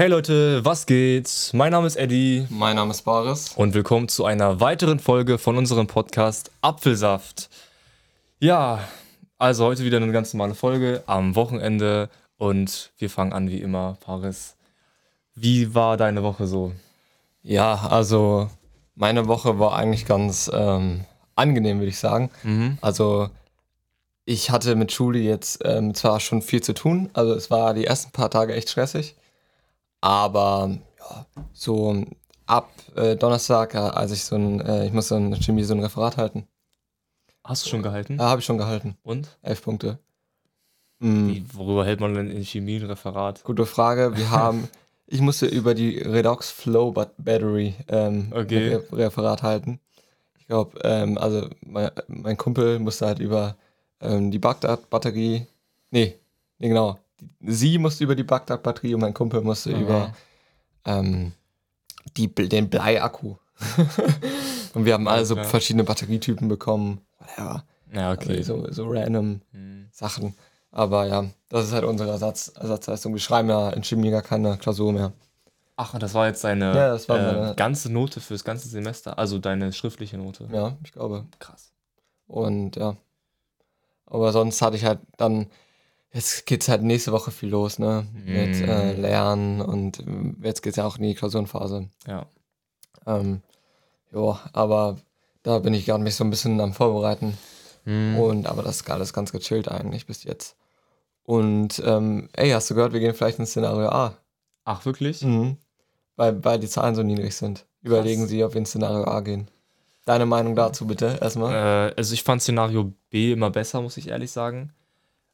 Hey Leute, was geht? Mein Name ist Eddie Mein Name ist Baris. und willkommen zu einer weiteren Folge von unserem Podcast Apfelsaft. Ja, also heute wieder eine ganz normale Folge am Wochenende und wir fangen an wie immer. Paris, wie war deine Woche so? Ja, also meine Woche war eigentlich ganz ähm, angenehm, würde ich sagen. Also ich hatte mit Schule jetzt ähm, zwar schon viel zu tun, also es war die ersten paar Tage echt stressig, aber ja, so ab äh, Donnerstag, äh, als ich so ein, äh, ich muss so ein Chemie so ein Referat halten, Hast du schon gehalten? äh, habe ich schon gehalten, Und? elf Punkte. Mm, Wie, worüber hält man denn in Chemie ein Referat? gute Frage. Wir haben, ich musste über die Redox Flow Bat- Battery ähm, Okay. ein Re Referat halten. Ich glaube, ähm, also mein, mein Kumpel musste halt über ähm, die Bagdad-Batterie, nee, nee, genau. Sie musste über die Bagdad-Batterie und mein Kumpel musste Aha. über ähm, die, den Bleiakku. und wir haben alle so klar. verschiedene Batterietypen bekommen. Whatever. Ja, okay. Also so, so random Hm. Sachen. Aber ja, das ist halt unsere Ersatz, Ersatzleistung. Wir schreiben ja in Chemie gar keine Klausur mehr. Ach, und das war jetzt deine Ja, war äh, ganze Note fürs ganze Semester, also deine schriftliche Note. Ja, ich glaube. Krass. Und ja. Aber sonst hatte ich halt dann, jetzt geht's halt nächste Woche viel los, ne? Mit Mm. äh, Lernen und ähm, jetzt geht's ja auch in die Klausurenphase. Ja. Ähm, jo, aber da bin ich gerade mich so ein bisschen am Vorbereiten. Hm. Und aber das ist alles ganz gechillt eigentlich bis jetzt. Und ähm, ey, hast du gehört, wir gehen vielleicht ins Szenario A. Ach, wirklich? Mhm. Weil, weil die Zahlen so niedrig sind. Überlegen Sie, ob wir ins Szenario A gehen. Deine Meinung dazu bitte erstmal. Äh, also ich fand Szenario B immer besser, muss ich ehrlich sagen.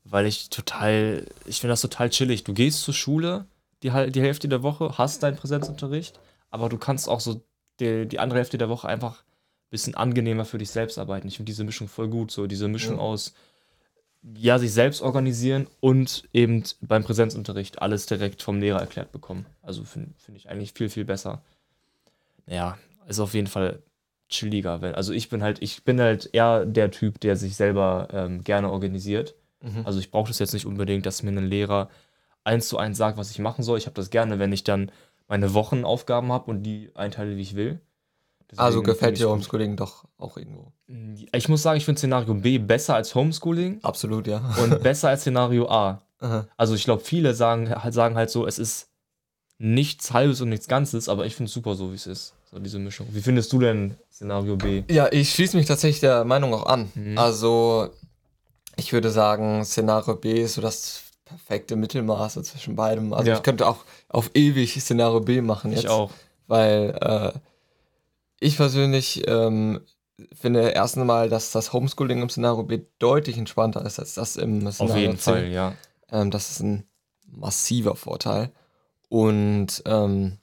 Weil ich total, ich finde das total chillig. Du gehst zur Schule die, die Hälfte der Woche, hast deinen Präsenzunterricht, aber du kannst auch so die, die andere Hälfte der Woche einfach ein bisschen angenehmer für dich selbst arbeiten. Ich finde diese Mischung voll gut. So diese Mischung Ja. aus, ja, sich selbst organisieren und eben beim Präsenzunterricht alles direkt vom Lehrer erklärt bekommen. Also finde find ich eigentlich viel, viel besser. Ja, ist auf jeden Fall chilliger. Wenn, also ich bin halt, ich bin halt eher der Typ, der sich selber ähm, gerne organisiert. Mhm. Also ich brauche das jetzt nicht unbedingt, dass mir ein Lehrer eins zu eins sagt, was ich machen soll. Ich habe das gerne, wenn ich dann meine Wochenaufgaben habe und die einteile, wie ich will. also Deswegen gefällt find dir Homeschooling doch auch irgendwo. Ich muss sagen, ich finde Szenario B besser als Homeschooling Absolut, ja. und besser als Szenario A. Aha. Also ich glaube, viele sagen, halt- sagen halt so, es ist nichts Halbes und nichts Ganzes, aber ich finde es super so, wie es ist. So diese Mischung. Wie findest du denn Szenario B? ja, ich schließe mich tatsächlich der Meinung auch an. Mhm. Also, ich würde sagen, Szenario B ist so das perfekte Mittelmaß zwischen beidem. Also, Ja. ich könnte auch auf ewig Szenario B machen jetzt. Ich auch. Weil äh, ich persönlich ähm, finde erst einmal, dass das Homeschooling im Szenario B deutlich entspannter ist als das im Szenario Auf jeden C. Fall, ja. Ähm, das ist ein massiver Vorteil. Und ähm,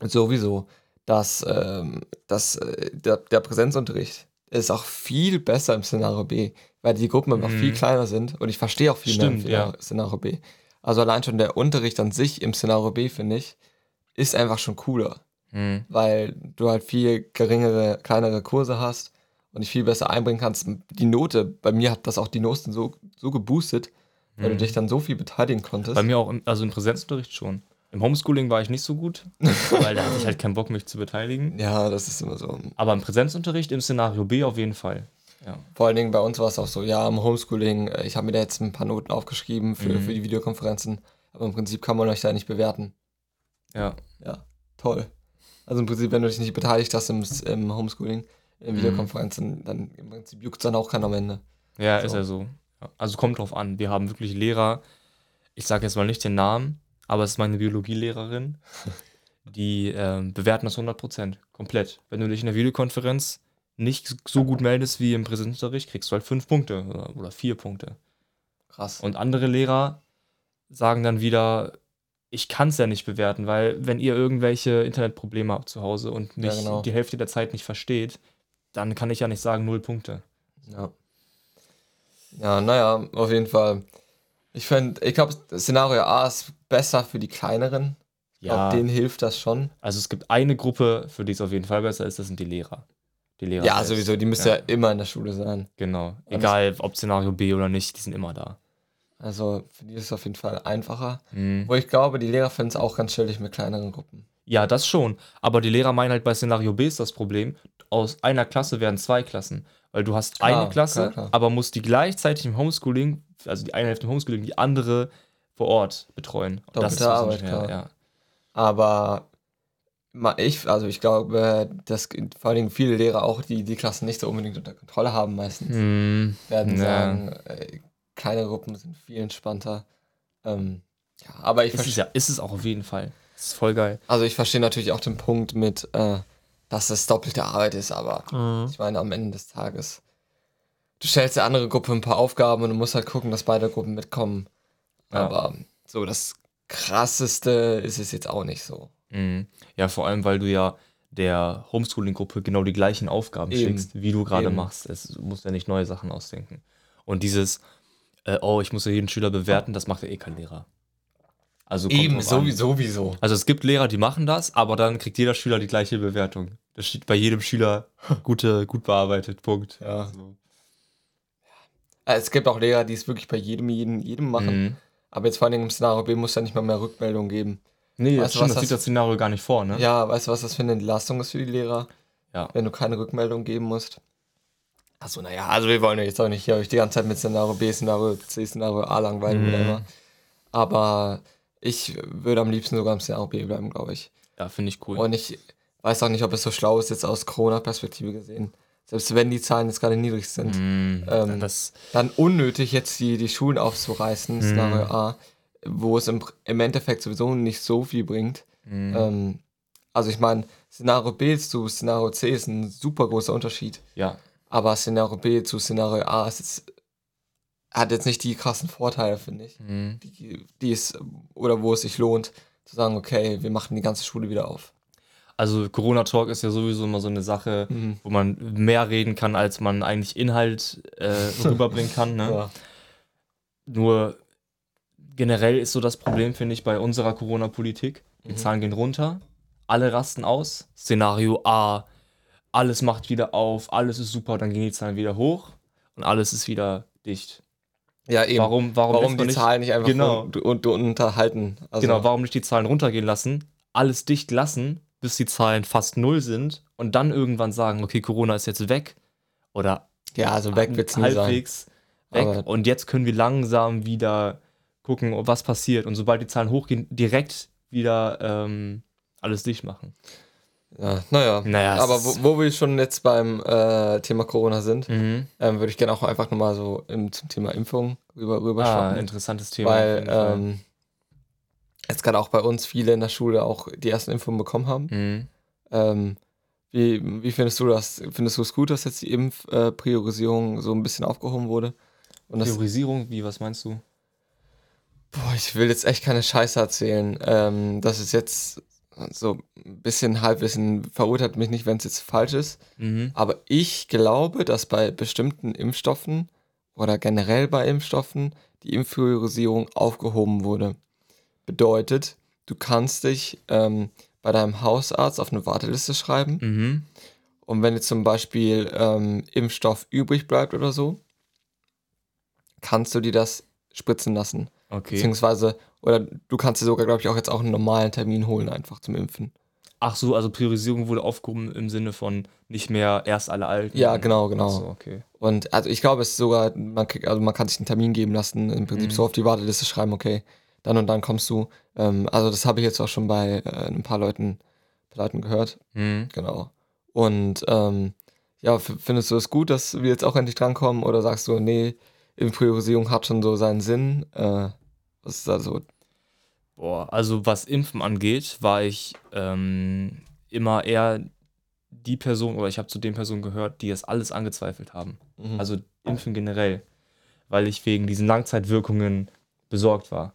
sowieso, dass, ähm, dass äh, der, der Präsenzunterricht ist auch viel besser im Szenario B, weil die Gruppen einfach Mhm. viel kleiner sind und ich verstehe auch viel mehr Stimmt, im ja. Szenario, B. Also allein schon der Unterricht an sich im Szenario B, finde ich, ist einfach schon cooler, Hm. weil du halt viel geringere, kleinere Kurse hast und dich viel besser einbringen kannst. Die Note, bei mir hat das auch die Noten so, so geboostet, weil du Mhm. dich dann so viel beteiligen konntest. Bei mir auch, im, also im Präsenzunterricht schon. Im Homeschooling war ich nicht so gut, weil da hatte ich halt keinen Bock, mich zu beteiligen. Ja, das ist immer so. Aber im Präsenzunterricht im Szenario B auf jeden Fall. Ja. Vor allen Dingen bei uns war es auch so, ja, im Homeschooling, äh, ich habe mir da jetzt ein paar Noten aufgeschrieben für, Mhm. für die Videokonferenzen, aber im Prinzip kann man euch da nicht bewerten. Ja. Ja, toll. Also im Prinzip, wenn du dich nicht beteiligt hast im, im Homeschooling, in Mhm. Videokonferenzen, dann im Prinzip juckt es dann auch keiner am Ende. Ja, So. ist ja so. Also kommt drauf an. Wir haben wirklich Lehrer, ich sage jetzt mal nicht den Namen, aber es ist meine Biologielehrerin, die ähm, bewerten das 100%. Komplett. Wenn du dich in der Videokonferenz nicht so gut meldest wie im Präsenzunterricht, kriegst du halt fünf Punkte oder, oder vier Punkte. Krass. Und andere Lehrer sagen dann wieder, ich kann es ja nicht bewerten, weil wenn ihr irgendwelche Internetprobleme habt zu Hause und mich Ja, genau. die Hälfte der Zeit nicht versteht, dann kann ich ja nicht sagen null Punkte. Ja. Ja, naja, auf jeden Fall. Ich finde, ich glaube, Szenario A ist besser für die kleineren. Ja, glaube, denen hilft das schon. also es gibt eine Gruppe, für die es auf jeden Fall besser ist, das sind die Lehrer. Die Lehrer Ja, selbst. sowieso, die müssen ja. immer in der Schule sein. Genau. Egal, ob Szenario B oder nicht, die sind immer da. Also für die ist es auf jeden Fall einfacher. Mhm. Wo ich glaube, die Lehrer finden es auch ganz chillig mit kleineren Gruppen. Ja, das schon. Aber die Lehrer meinen halt bei Szenario B ist das Problem, aus einer Klasse werden zwei Klassen. Weil du hast Klar, eine Klasse, klar, klar. aber musst die gleichzeitig im Homeschooling, also die eine Hälfte im Homeschooling, die andere vor Ort betreuen. Doppelte ist was Arbeit, klar. ja. Aber ich, also ich glaube, dass vor allen Dingen viele Lehrer auch, die die Klassen nicht so unbedingt unter Kontrolle haben meistens, Hm, werden ja. sagen, äh, kleine Gruppen sind viel entspannter. Ähm, ja, aber ich Ist es ja, ist es auch auf jeden Fall. Das ist voll geil. also ich verstehe natürlich auch den Punkt mit, äh, dass es doppelte Arbeit ist, aber Mhm. ich meine, am Ende des Tages, du stellst der andere Gruppe ein paar Aufgaben und du musst halt gucken, dass beide Gruppen mitkommen. Ja. Aber so das krasseste ist es jetzt auch nicht so. Mhm. Ja, vor allem, weil du ja der Homeschooling-Gruppe genau die gleichen Aufgaben Eben. schickst, wie du gerade machst. Es du musst ja nicht neue Sachen ausdenken. Und dieses, äh, oh, ich muss ja jeden Schüler bewerten, das macht ja eh kein Lehrer. Also Eben, sowieso, sowieso. Also es gibt Lehrer, die machen das, aber dann kriegt jeder Schüler die gleiche Bewertung. Das steht bei jedem Schüler gute, gut bearbeitet, Punkt. Ja. So. Es gibt auch Lehrer, die es wirklich bei jedem, jedem, jedem machen. Mhm. Aber jetzt vor allem im Szenario B muss ja nicht mal mehr Rückmeldung geben. Nee, das, Weißt du, stimmt, was das sieht das- das Szenario gar nicht vor, ne? Ja, weißt du, was das für eine Entlastung ist für die Lehrer, Ja. wenn du keine Rückmeldung geben musst? Achso, naja, also wir wollen ja jetzt auch nicht hier euch die ganze Zeit mit Szenario B, Szenario C, Szenario A langweilen, Mhm. whatever. Aber ich würde am liebsten sogar im Szenario B bleiben, glaube ich. Ja, finde ich cool. Und ich weiß auch nicht, ob es so schlau ist, jetzt aus Corona-Perspektive gesehen. Selbst wenn die Zahlen jetzt gerade niedrig sind. Mhm. Ähm, das, dann unnötig jetzt die, die Schulen aufzureißen, Mhm. Szenario A, wo es im, im Endeffekt sowieso nicht so viel bringt. mhm. Ähm, also ich meine, Szenario B zu Szenario C ist ein super großer Unterschied. ja, Aber Szenario B zu Szenario A ist hat jetzt nicht die krassen Vorteile, finde ich. mhm. Die, die es, oder wo es sich lohnt, zu sagen, okay, wir machen die ganze Schule wieder auf. Also Corona-Talk ist ja sowieso immer so eine Sache, Mhm. wo man mehr reden kann, als man eigentlich Inhalt äh, rüberbringen kann. Ne? Ja. Nur generell ist so das Problem, finde ich, bei unserer Corona-Politik. Die Mhm. Zahlen gehen runter, alle rasten aus. Szenario A, alles macht wieder auf, alles ist super, dann gehen die Zahlen wieder hoch und alles ist wieder dicht. ja, eben. Warum, warum, Warum die Zahlen nicht einfach Genau. un, un, unterhalten? Also, Genau, warum nicht die Zahlen runtergehen lassen, alles dicht lassen, bis die Zahlen fast null sind und dann irgendwann sagen, okay, Corona ist jetzt weg oder ja, also weg wird's nie sein. halbwegs weg Aber- und jetzt können wir langsam wieder gucken, was passiert und sobald die Zahlen hochgehen, direkt wieder ähm, alles dicht machen. Ja, naja. Naja, Aber wo, wo wir schon jetzt beim äh, Thema Corona sind, Mhm. ähm, würde ich gerne auch einfach nochmal so im, zum Thema Impfung rüber, rüber Ah, interessantes Thema. Weil ähm, jetzt gerade auch bei uns viele in der Schule auch die ersten Impfungen bekommen haben. mhm. Ähm, wie, wie findest du das? Findest du es gut, dass jetzt die Impfpriorisierung äh, so ein bisschen aufgehoben wurde? Und Priorisierung, wie, was meinst du? Boah, ich will jetzt echt keine Scheiße erzählen. Ähm, das ist jetzt so ein bisschen Halbwissen, verurteilt mich nicht, wenn es jetzt falsch ist. Mhm. Aber ich glaube, dass bei bestimmten Impfstoffen oder generell bei Impfstoffen die Impfpriorisierung aufgehoben wurde. Bedeutet, du kannst dich ähm, bei deinem Hausarzt auf eine Warteliste schreiben Mhm. und wenn jetzt zum Beispiel ähm, Impfstoff übrig bleibt oder so, kannst du dir das spritzen lassen. Okay. Beziehungsweise, oder du kannst dir sogar, glaube ich, auch jetzt auch einen normalen Termin holen, einfach zum Impfen. Ach so, also Priorisierung wurde aufgehoben im Sinne von nicht mehr erst alle Alten. Ja, genau, genau. So, okay. Und also ich glaube, es ist sogar, man, also man kann sich einen Termin geben lassen, im Prinzip Mhm. so auf die Warteliste schreiben, okay, dann und dann kommst du. Ähm, also das habe ich jetzt auch schon bei äh, ein paar Leuten, paar Leuten gehört. Mhm. Genau. Und ähm, ja, findest du es gut, dass wir jetzt auch endlich drankommen oder sagst du, nee, Priorisierung hat schon so seinen Sinn? Äh, was ist da so? Boah, also was Impfen angeht, war ich ähm, immer eher die Person, oder ich habe zu den Personen gehört, die das alles angezweifelt haben. Mhm. Also Impfen generell. Weil ich wegen diesen Langzeitwirkungen besorgt war.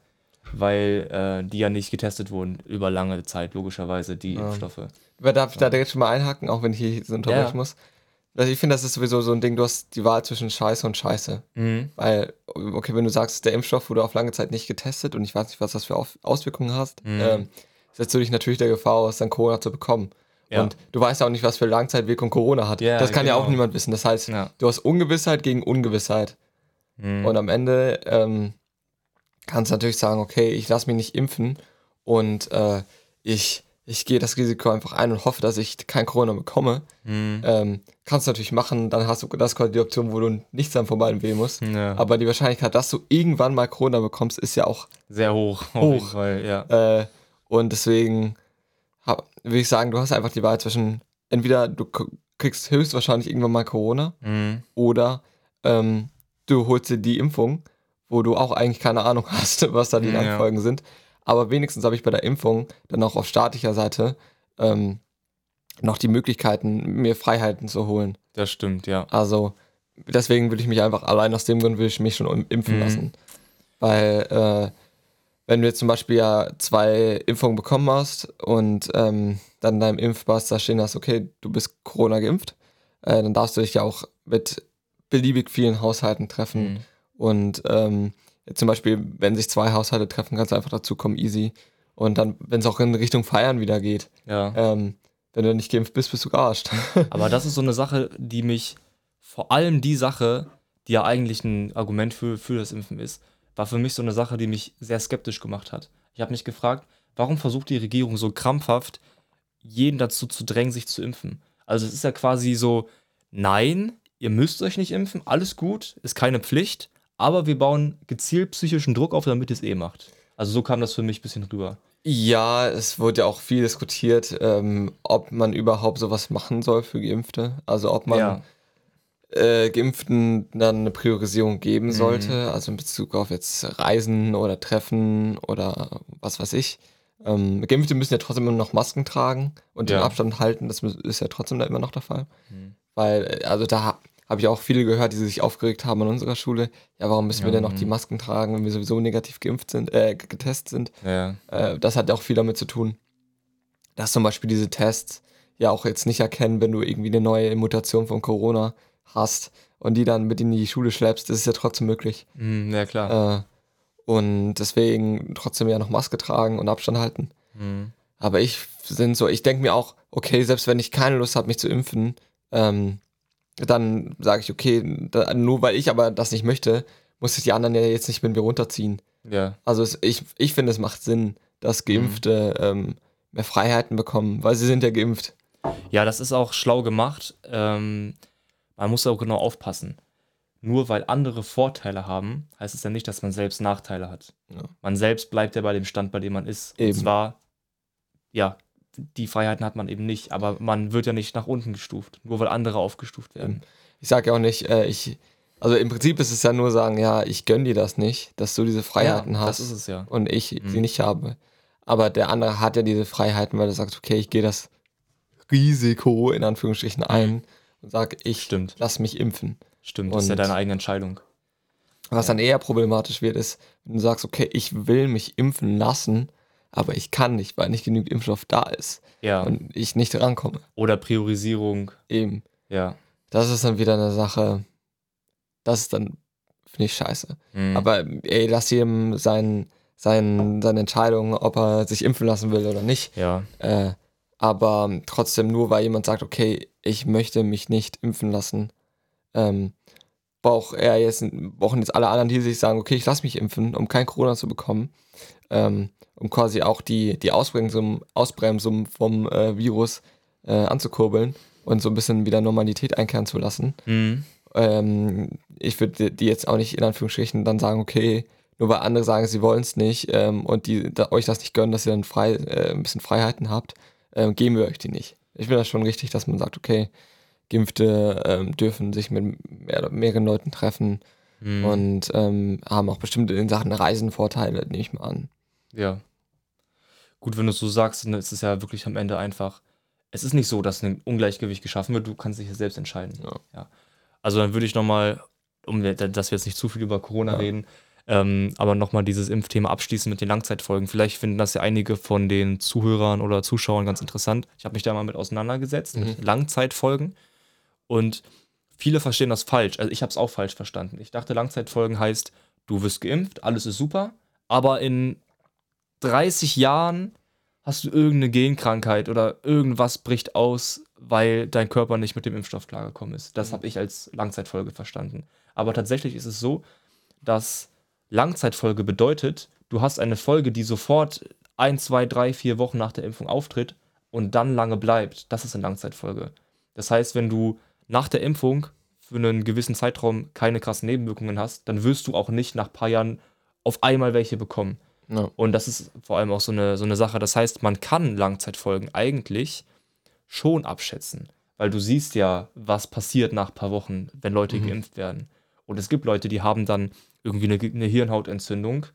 Weil äh, die ja nicht getestet wurden über lange Zeit, logischerweise, die Ja. Impfstoffe. Wer darf ich da direkt schon mal einhaken, auch wenn ich hier so unterbrechen Ja. muss? Also ich finde, das ist sowieso so ein Ding, du hast die Wahl zwischen Scheiße und Scheiße. Mhm. Weil, okay, wenn du sagst, der Impfstoff wurde auf lange Zeit nicht getestet und ich weiß nicht, was das für Auf Auswirkungen hast, Mhm. ähm, setzt du dich natürlich der Gefahr aus, dann Corona zu bekommen. Ja. Und du weißt ja auch nicht, was für Langzeitwirkung Corona hat. Ja, das kann ja genau. auch niemand wissen. Das heißt, Ja. du hast Ungewissheit gegen Ungewissheit. Mhm. Und am Ende, ähm, kannst natürlich sagen, okay, ich lasse mich nicht impfen und äh, ich, ich gehe das Risiko einfach ein und hoffe, dass ich kein Corona bekomme. Mhm. Ähm, kannst du natürlich machen, dann hast du das quasi die Option, wo du nichts am vorbei wählen musst. Ja. Aber die Wahrscheinlichkeit, dass du irgendwann mal Corona bekommst, ist ja auch Sehr hoch. Hoch. Fall, ja. Äh, und deswegen würde ich sagen, du hast einfach die Wahl zwischen, entweder du kriegst höchstwahrscheinlich irgendwann mal Corona Mhm. oder ähm, du holst dir die Impfung, wo du auch eigentlich keine Ahnung hast, was da die Ja. Nachfolgen sind. Aber wenigstens habe ich bei der Impfung dann auch auf staatlicher Seite ähm, noch die Möglichkeiten, mir Freiheiten zu holen. Das stimmt, ja. Also deswegen will ich mich einfach, allein aus dem Grund will ich mich schon im- impfen Mhm. lassen. Weil, äh, wenn du jetzt zum Beispiel ja zwei Impfungen bekommen hast und ähm, dann in deinem Impfpass da stehen hast, okay, du bist Corona geimpft, äh, dann darfst du dich ja auch mit beliebig vielen Haushalten treffen. Mhm. Und ähm, zum Beispiel, wenn sich zwei Haushalte treffen, kannst du einfach dazu kommen, easy. Und dann, wenn es auch in Richtung Feiern wieder geht, Ja. ähm, wenn du nicht geimpft bist, bist du gearscht. Aber das ist so eine Sache, die mich, vor allem die Sache, die ja eigentlich ein Argument für, für das Impfen ist, war für mich so eine Sache, die mich sehr skeptisch gemacht hat. Ich habe mich gefragt, warum versucht die Regierung so krampfhaft, jeden dazu zu drängen, sich zu impfen? Also es ist ja quasi so, nein, ihr müsst euch nicht impfen, alles gut, ist keine Pflicht, aber wir bauen gezielt psychischen Druck auf, damit ihr es eh macht. Also so kam das für mich ein bisschen rüber. Ja, es wurde ja auch viel diskutiert, ähm, ob man überhaupt sowas machen soll für Geimpfte. Also ob man ja, äh, Geimpften dann eine Priorisierung geben Mhm. sollte, also in Bezug auf jetzt Reisen oder Treffen oder was weiß ich. Ähm, Geimpfte müssen ja trotzdem immer noch Masken tragen und den Ja. Abstand halten, das ist ja trotzdem da immer noch der Fall. Mhm. Weil, äh, also da habe ich auch viele gehört, die sich aufgeregt haben an unserer Schule. Ja, warum müssen wir Ja, denn noch die Masken tragen, wenn wir sowieso negativ geimpft sind, äh, getestet sind? ja, Äh, das hat ja auch viel damit zu tun, dass zum Beispiel diese Tests ja auch jetzt nicht erkennen, wenn du irgendwie eine neue Mutation von Corona hast und die dann mit in die Schule schleppst, das ist ja trotzdem möglich. Mhm, ja klar. Äh, und deswegen trotzdem ja noch Maske tragen und Abstand halten. Mhm. Aber ich sind so, ich denke mir auch, okay, selbst wenn ich keine Lust habe, mich zu impfen, ähm, dann sage ich, okay, da, nur weil ich aber das nicht möchte, muss ich die anderen ja jetzt nicht mit mir runterziehen. Ja, Also es, ich, ich finde, es macht Sinn, dass Geimpfte ähm, mehr Freiheiten bekommen, weil sie sind ja geimpft. Ja, das ist auch schlau gemacht. Ähm, man muss auch genau aufpassen. Nur weil andere Vorteile haben, heißt es ja nicht, dass man selbst Nachteile hat. Ja. Man selbst bleibt ja bei dem Stand, bei dem man ist. Eben. Und zwar, ja, die Freiheiten hat man eben nicht, aber man wird ja nicht nach unten gestuft, nur weil andere aufgestuft werden. Ich sage ja auch nicht, äh, ich, also im Prinzip ist es ja nur sagen, ja, ich gönn dir das nicht, dass du diese Freiheiten ja, hast Das ist es ja. und ich sie Mhm. nicht habe. Aber der andere hat ja diese Freiheiten, weil er sagt, okay, ich gehe das Risiko in Anführungsstrichen ein und sage, ich Mhm. Stimmt. lass mich impfen. Stimmt, das ist ja Und- deine eigene Entscheidung. Was dann eher problematisch wird, ist, wenn du sagst, okay, ich will mich impfen lassen, aber ich kann nicht, weil nicht genügend Impfstoff da ist Ja. und ich nicht rankomme. Oder Priorisierung. Eben. Ja. Das ist dann wieder eine Sache, das ist dann, finde ich, scheiße. Mhm. Aber ey, lass jedem sein, sein, seine Entscheidung, ob er sich impfen lassen will oder nicht. ja. Äh, aber trotzdem nur, weil jemand sagt, okay, ich möchte mich nicht impfen lassen, ähm, braucht er jetzt, brauchen jetzt alle anderen, die sich sagen, okay, ich lasse mich impfen, um kein Corona zu bekommen, ähm, um quasi auch die, die Ausbremsung, Ausbremsung vom äh, Virus äh, anzukurbeln und so ein bisschen wieder Normalität einkehren zu lassen. Mhm. Ähm, ich würde die jetzt auch nicht in Anführungsstrichen dann sagen, okay, nur weil andere sagen, sie wollen es nicht ähm, und die da, euch das nicht gönnen, dass ihr dann frei, äh, ein bisschen Freiheiten habt, ähm, geben wir euch die nicht. Ich finde das schon richtig, dass man sagt, okay, Geimpfte ähm, dürfen sich mit mehr, mehreren Leuten treffen Mhm. und ähm, haben auch bestimmt in Sachen Reisen Vorteile, nehme ich mal an. Ja. Gut, wenn du es so sagst, dann ist es ja wirklich am Ende einfach. Es ist nicht so, dass ein Ungleichgewicht geschaffen wird, du kannst dich ja selbst entscheiden. Ja. Also dann würde ich nochmal, um dass wir jetzt nicht zu viel über Corona Ja. reden, ähm, aber nochmal dieses Impfthema abschließen mit den Langzeitfolgen. Vielleicht finden das ja einige von den Zuhörern oder Zuschauern ganz interessant. Ich habe mich da mal mit auseinandergesetzt, mit Mhm. Langzeitfolgen. Und viele verstehen das falsch. Also ich habe es auch falsch verstanden. Ich dachte, Langzeitfolgen heißt, du wirst geimpft, alles ist super, aber in 30 Jahren hast du irgendeine Genkrankheit oder irgendwas bricht aus, weil dein Körper nicht mit dem Impfstoff klargekommen ist. Das Mhm. habe ich als Langzeitfolge verstanden. Aber tatsächlich ist es so, dass Langzeitfolge bedeutet, du hast eine Folge, die sofort ein, zwei, drei, vier Wochen nach der Impfung auftritt und dann lange bleibt. Das ist eine Langzeitfolge. Das heißt, wenn du nach der Impfung für einen gewissen Zeitraum keine krassen Nebenwirkungen hast, dann wirst du auch nicht nach ein paar Jahren auf einmal welche bekommen. Ja. Und das ist vor allem auch so eine, so eine Sache. Das heißt, man kann Langzeitfolgen eigentlich schon abschätzen, weil du siehst ja, was passiert nach ein paar Wochen, wenn Leute Mhm. geimpft werden. Und es gibt Leute, die haben dann irgendwie eine, eine Hirnhautentzündung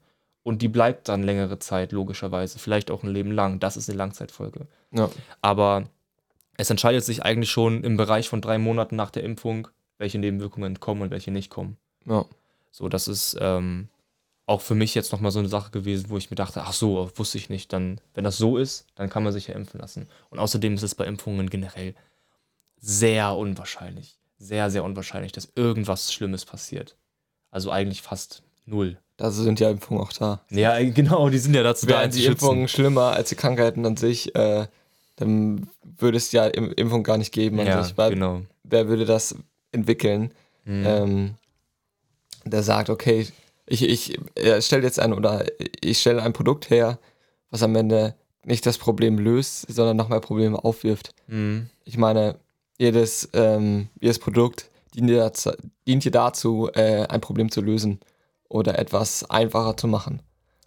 und die bleibt dann längere Zeit, logischerweise, vielleicht auch ein Leben lang. Das ist eine Langzeitfolge. Ja. Aber es entscheidet sich eigentlich schon im Bereich von drei Monaten nach der Impfung, welche Nebenwirkungen kommen und welche nicht kommen. Ja. So, das ist ähm, auch für mich jetzt nochmal so eine Sache gewesen, wo ich mir dachte, ach so, wusste ich nicht. Dann, wenn das so ist, dann kann man sich ja impfen lassen. Und außerdem ist es bei Impfungen generell sehr unwahrscheinlich, sehr, sehr unwahrscheinlich, dass irgendwas Schlimmes passiert. Also eigentlich fast null. Dafür sind ja Impfungen auch da. Ja, genau, die sind ja dazu da, Wären einen zu die schützen. Impfungen schlimmer als die Krankheiten an sich, äh, dann würde es ja Im- Impfung gar nicht geben an Ja, sich. Weil genau. wer würde das entwickeln, Mhm. ähm, der sagt, okay, ich, ich stelle jetzt ein oder ich stelle ein Produkt her, was am Ende nicht das Problem löst, sondern noch mehr Probleme aufwirft. Mhm. Ich meine, jedes, ähm, jedes Produkt dient dir dazu, dient dir dazu äh, ein Problem zu lösen oder etwas einfacher zu machen.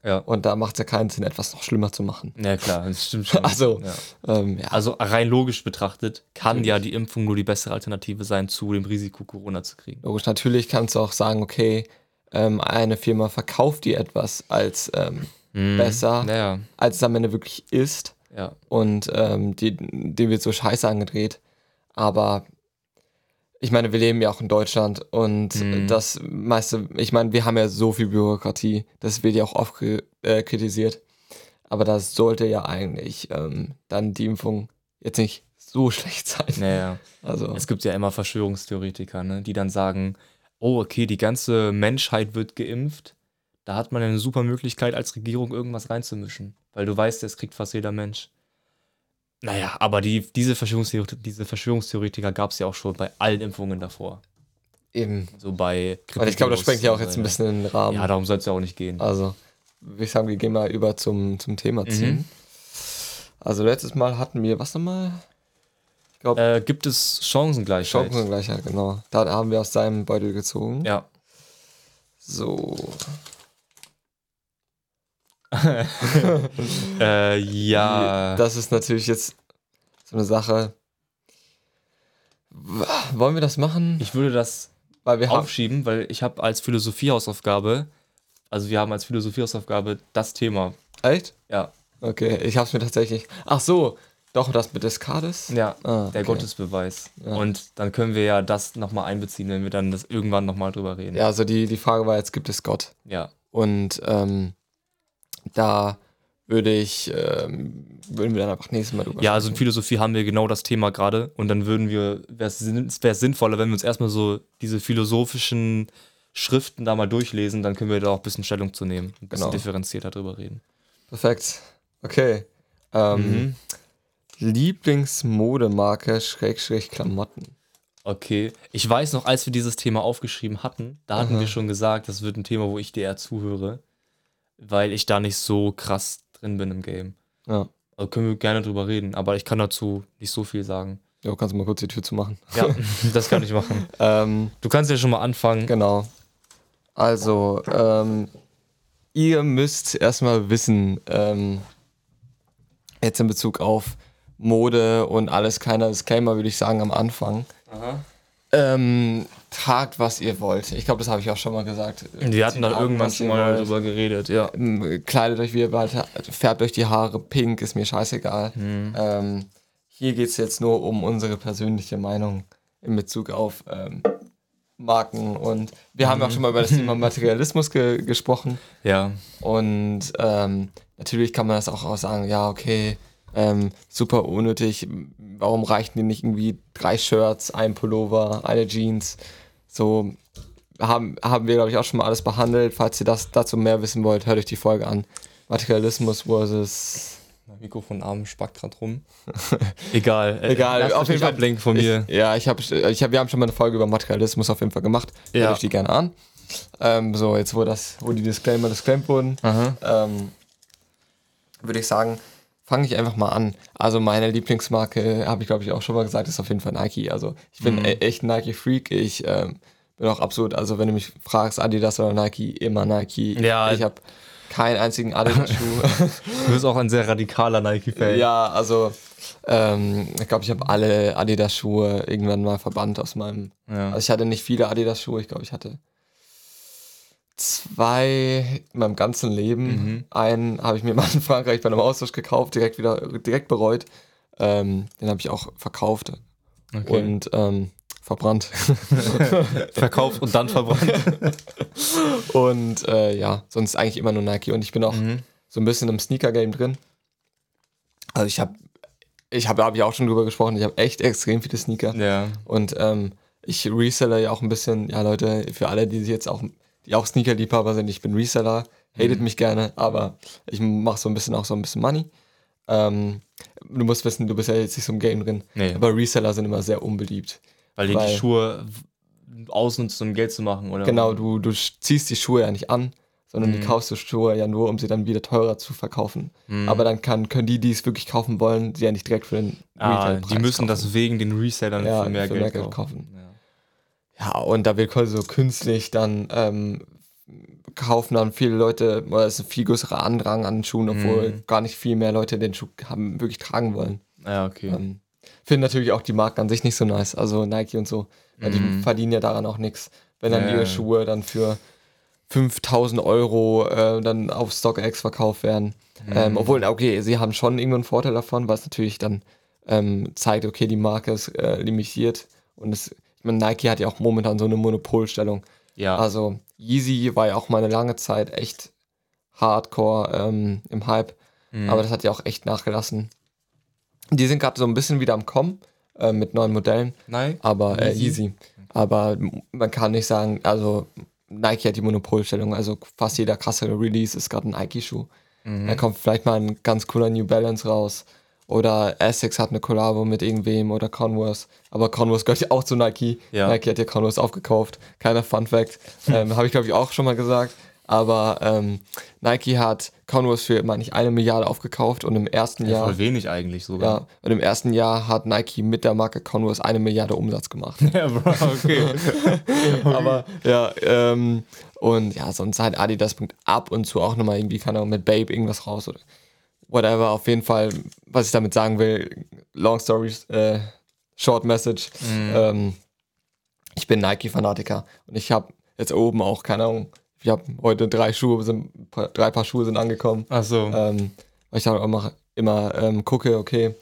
Ja. Und da macht es ja keinen Sinn, etwas noch schlimmer zu machen. ja, klar, das stimmt schon. Also, ja. Ähm, ja. Also rein logisch betrachtet kann Natürlich. ja die Impfung nur die bessere Alternative sein, zu dem Risiko, Corona zu kriegen. Logisch, natürlich kannst du auch sagen, okay, ähm, eine Firma verkauft dir etwas als ähm, Mhm. besser, Naja, als es am Ende wirklich ist. ja. Und ähm, die, dem wird so scheiße angedreht. Aber ich meine, wir leben ja auch in Deutschland und Mhm. das meiste, ich meine, wir haben ja so viel Bürokratie, das wird ja auch oft äh, kritisiert. Aber das sollte ja eigentlich ähm, dann die Impfung jetzt nicht so schlecht sein. Naja. Also, Es gibt ja immer Verschwörungstheoretiker, ne, die dann sagen, oh, okay, die ganze Menschheit wird geimpft. Da hat man eine super Möglichkeit, als Regierung irgendwas reinzumischen. Weil du weißt, es kriegt fast jeder Mensch. Naja, aber die, diese, Verschwörungstheoretiker, diese Verschwörungstheoretiker gab es ja auch schon bei allen Impfungen davor. eben. So bei Weil ich glaube, das sprengt ja auch jetzt ein bisschen in den Rahmen. Ja, darum soll es ja auch nicht gehen. Also, würde ich sagen, wir gehen mal über zum, zum Thema ziehen. Mhm. Also, letztes Mal hatten wir, was nochmal? Ich glaube, Äh, gibt es Chancengleichheit? Chancengleichheit, genau. Da haben wir aus seinem Beutel gezogen. Ja. So. Äh, ja. Das ist natürlich jetzt so eine Sache. Wollen wir das machen? ich würde das Weil wir haben. aufschieben, weil ich habe als Philosophiehausaufgabe, also wir haben als Philosophiehausaufgabe das Thema. Echt? Ja. Okay, ich hab's mir tatsächlich. Ach so, doch das mit Descartes? Ja. Ah, Der okay. Gottesbeweis. Ja. Und dann können wir ja das nochmal einbeziehen, wenn wir dann das irgendwann nochmal drüber reden. Ja, also die, die Frage war jetzt, gibt es Gott? Ja. Und ähm, da würde ich, ähm, würden wir dann einfach nächstes Mal drüber Ja, also in. Philosophie haben wir genau das Thema gerade und dann würden wir, wäre es sinnvoller, wenn wir uns erstmal so diese philosophischen Schriften da mal durchlesen, dann können wir da auch ein bisschen Stellung zu nehmen, ein bisschen Genau. differenzierter drüber reden. Perfekt. Okay. Ähm, Mhm. Lieblingsmodemarke Schrägstrich Klamotten. Okay. Ich weiß noch, als wir dieses Thema aufgeschrieben hatten, da hatten Aha. wir schon gesagt, das wird ein Thema, wo ich dir eher zuhöre, weil ich da nicht so krass drin bin im Game. Ja. Also können wir gerne drüber reden, aber ich kann dazu nicht so viel sagen. Ja, kannst du mal kurz die Tür zumachen. Ja, das kann ich machen. Ähm, Du kannst ja schon mal anfangen. genau. Also, ähm, ihr müsst erstmal wissen, ähm, jetzt in Bezug auf Mode und alles, kleiner Disclaimer würde ich sagen am Anfang. Aha. Ähm, tragt, was ihr wollt. Ich glaube, das habe ich auch schon mal gesagt. Wir hatten da an, irgendwann schon mal wollt. drüber geredet, ja. Ähm, Kleidet euch wie ihr wollt, färbt euch die Haare pink, ist mir scheißegal. Mhm. Ähm, hier geht es jetzt nur um unsere persönliche Meinung in Bezug auf ähm, Marken. Und wir haben ja auch schon mal über das Thema Materialismus ge gesprochen. Ja. Und ähm, natürlich kann man das auch, auch sagen, ja, okay, ähm, super unnötig. Warum reichen dir nicht irgendwie drei Shirts, ein Pullover, eine Jeans? So haben, haben wir, glaube ich, auch schon mal alles behandelt. Falls ihr das dazu mehr wissen wollt, hört euch die Folge an. Materialismus versus. Mein Mikrofonarm spackt gerade rum. Egal. äh, Egal, lasst auf jeden Fall. ablenken von mir. Ich, ja, ich habe, ich hab, wir haben schon mal eine Folge über Materialismus auf jeden Fall gemacht. Ja. Hört euch die gerne an. ähm, so, jetzt wo das, wo die Disclaimer disclaimed wurden, ähm, würde ich sagen, fange ich einfach mal an. Also meine Lieblingsmarke, habe ich glaube ich auch schon mal gesagt, ist auf jeden Fall Nike. Also ich bin Mhm. e- echt ein Nike-Freak. Ich ähm, bin auch absolut, also wenn du mich fragst, Adidas oder Nike, immer Nike. Ja. Ich habe keinen einzigen Adidas-Schuh. Du bist auch ein sehr radikaler Nike-Fan. ja, also ähm, ich glaube, ich habe alle Adidas-Schuhe irgendwann mal verbannt aus meinem. Ja. Also ich hatte nicht viele Adidas-Schuhe, ich glaube, ich hatte zwei in meinem ganzen Leben. Mhm. Einen habe ich mir mal in Frankreich bei einem Austausch gekauft, direkt wieder direkt bereut. Ähm, den habe ich auch verkauft Okay. und ähm, verbrannt. Verkauft und dann verbrannt. und äh, ja, sonst eigentlich immer nur Nike. Und ich bin auch Mhm. so ein bisschen im Sneaker-Game drin. Also ich habe, ich habe, habe ich auch schon drüber gesprochen, ich habe echt extrem viele Sneaker. ja. Und ähm, ich reseller ja auch ein bisschen, ja Leute, für alle, die jetzt auch, die auch Sneaker-Liebhaber sind, ich bin Reseller, hatet mich gerne, aber ich mache so ein bisschen auch so ein bisschen Money. Ähm, du musst wissen, du bist ja jetzt nicht so im Game drin, Nee. aber Reseller sind immer sehr unbeliebt. Weil die die Weil- Schuhe w- ausnutzt, um Geld zu machen, oder? Genau, du, du ziehst die Schuhe ja nicht an, sondern Mhm. du kaufst die Schuhe ja nur, um sie dann wieder teurer zu verkaufen. Mhm. Aber dann kann, können die, die es wirklich kaufen wollen, sie ja nicht direkt für den ah, Retailpreis die müssen kaufen. das wegen den Resellern Ja, für mehr für Geld, mehr Geld kaufen. kaufen. Ja. Ja, und da wird quasi so künstlich dann ähm, kaufen dann viele Leute, oder es ist ein viel größerer Andrang an den Schuhen, obwohl Mhm. gar nicht viel mehr Leute den Schuh haben, wirklich tragen wollen. ja, okay. Ähm, Finde natürlich auch die Marken an sich nicht so nice, also Nike und so, weil die Mhm. verdienen ja daran auch nichts. Wenn dann Ja, ihre. Schuhe dann für 5000 Euro äh, dann auf StockX verkauft werden. Mhm. Ähm, obwohl, okay, sie haben schon irgendwo einen Vorteil davon, was natürlich dann ähm, zeigt, okay, die Marke ist äh, limitiert und es, meine, Nike hat ja auch momentan so eine Monopolstellung. ja. Also Yeezy war ja auch mal eine lange Zeit echt hardcore ähm, im Hype, Mhm. aber das hat ja auch echt nachgelassen. Die sind gerade so ein bisschen wieder am Kommen äh, mit neuen Modellen, Nein? aber äh, Yeezy? Yeezy. Aber man kann nicht sagen, also Nike hat die Monopolstellung, also fast jeder krasse Release ist gerade ein Nike-Schuh. Mhm. Da kommt vielleicht mal ein ganz cooler New Balance raus. Oder Essex hat eine Collabo mit irgendwem oder Converse. Aber Converse gehört ja auch zu Nike. Ja. Nike hat ja Converse aufgekauft. Keiner Fun Fact. ähm, Habe ich, glaube ich, auch schon mal gesagt. Aber ähm, Nike hat Converse für, meine ich, eine Milliarde aufgekauft und im ersten Ja, Jahr. voll wenig eigentlich sogar. Ja, und im ersten Jahr hat Nike mit der Marke Converse eine Milliarde Umsatz gemacht. Ja, Bro, okay. Aber ja, ähm, und ja, sonst halt Adidas bringt ab und zu auch nochmal irgendwie, keine Ahnung, mit Babe irgendwas raus oder whatever. Auf jeden Fall, was ich damit sagen will, long stories, äh, short message. Mhm. Ähm, ich bin Nike-Fanatiker und ich habe jetzt oben auch, keine Ahnung, ich habe heute drei Schuhe, sind, drei Paar Schuhe sind angekommen. Achso. Ähm, weil ich dann auch immer, immer ähm, gucke, okay,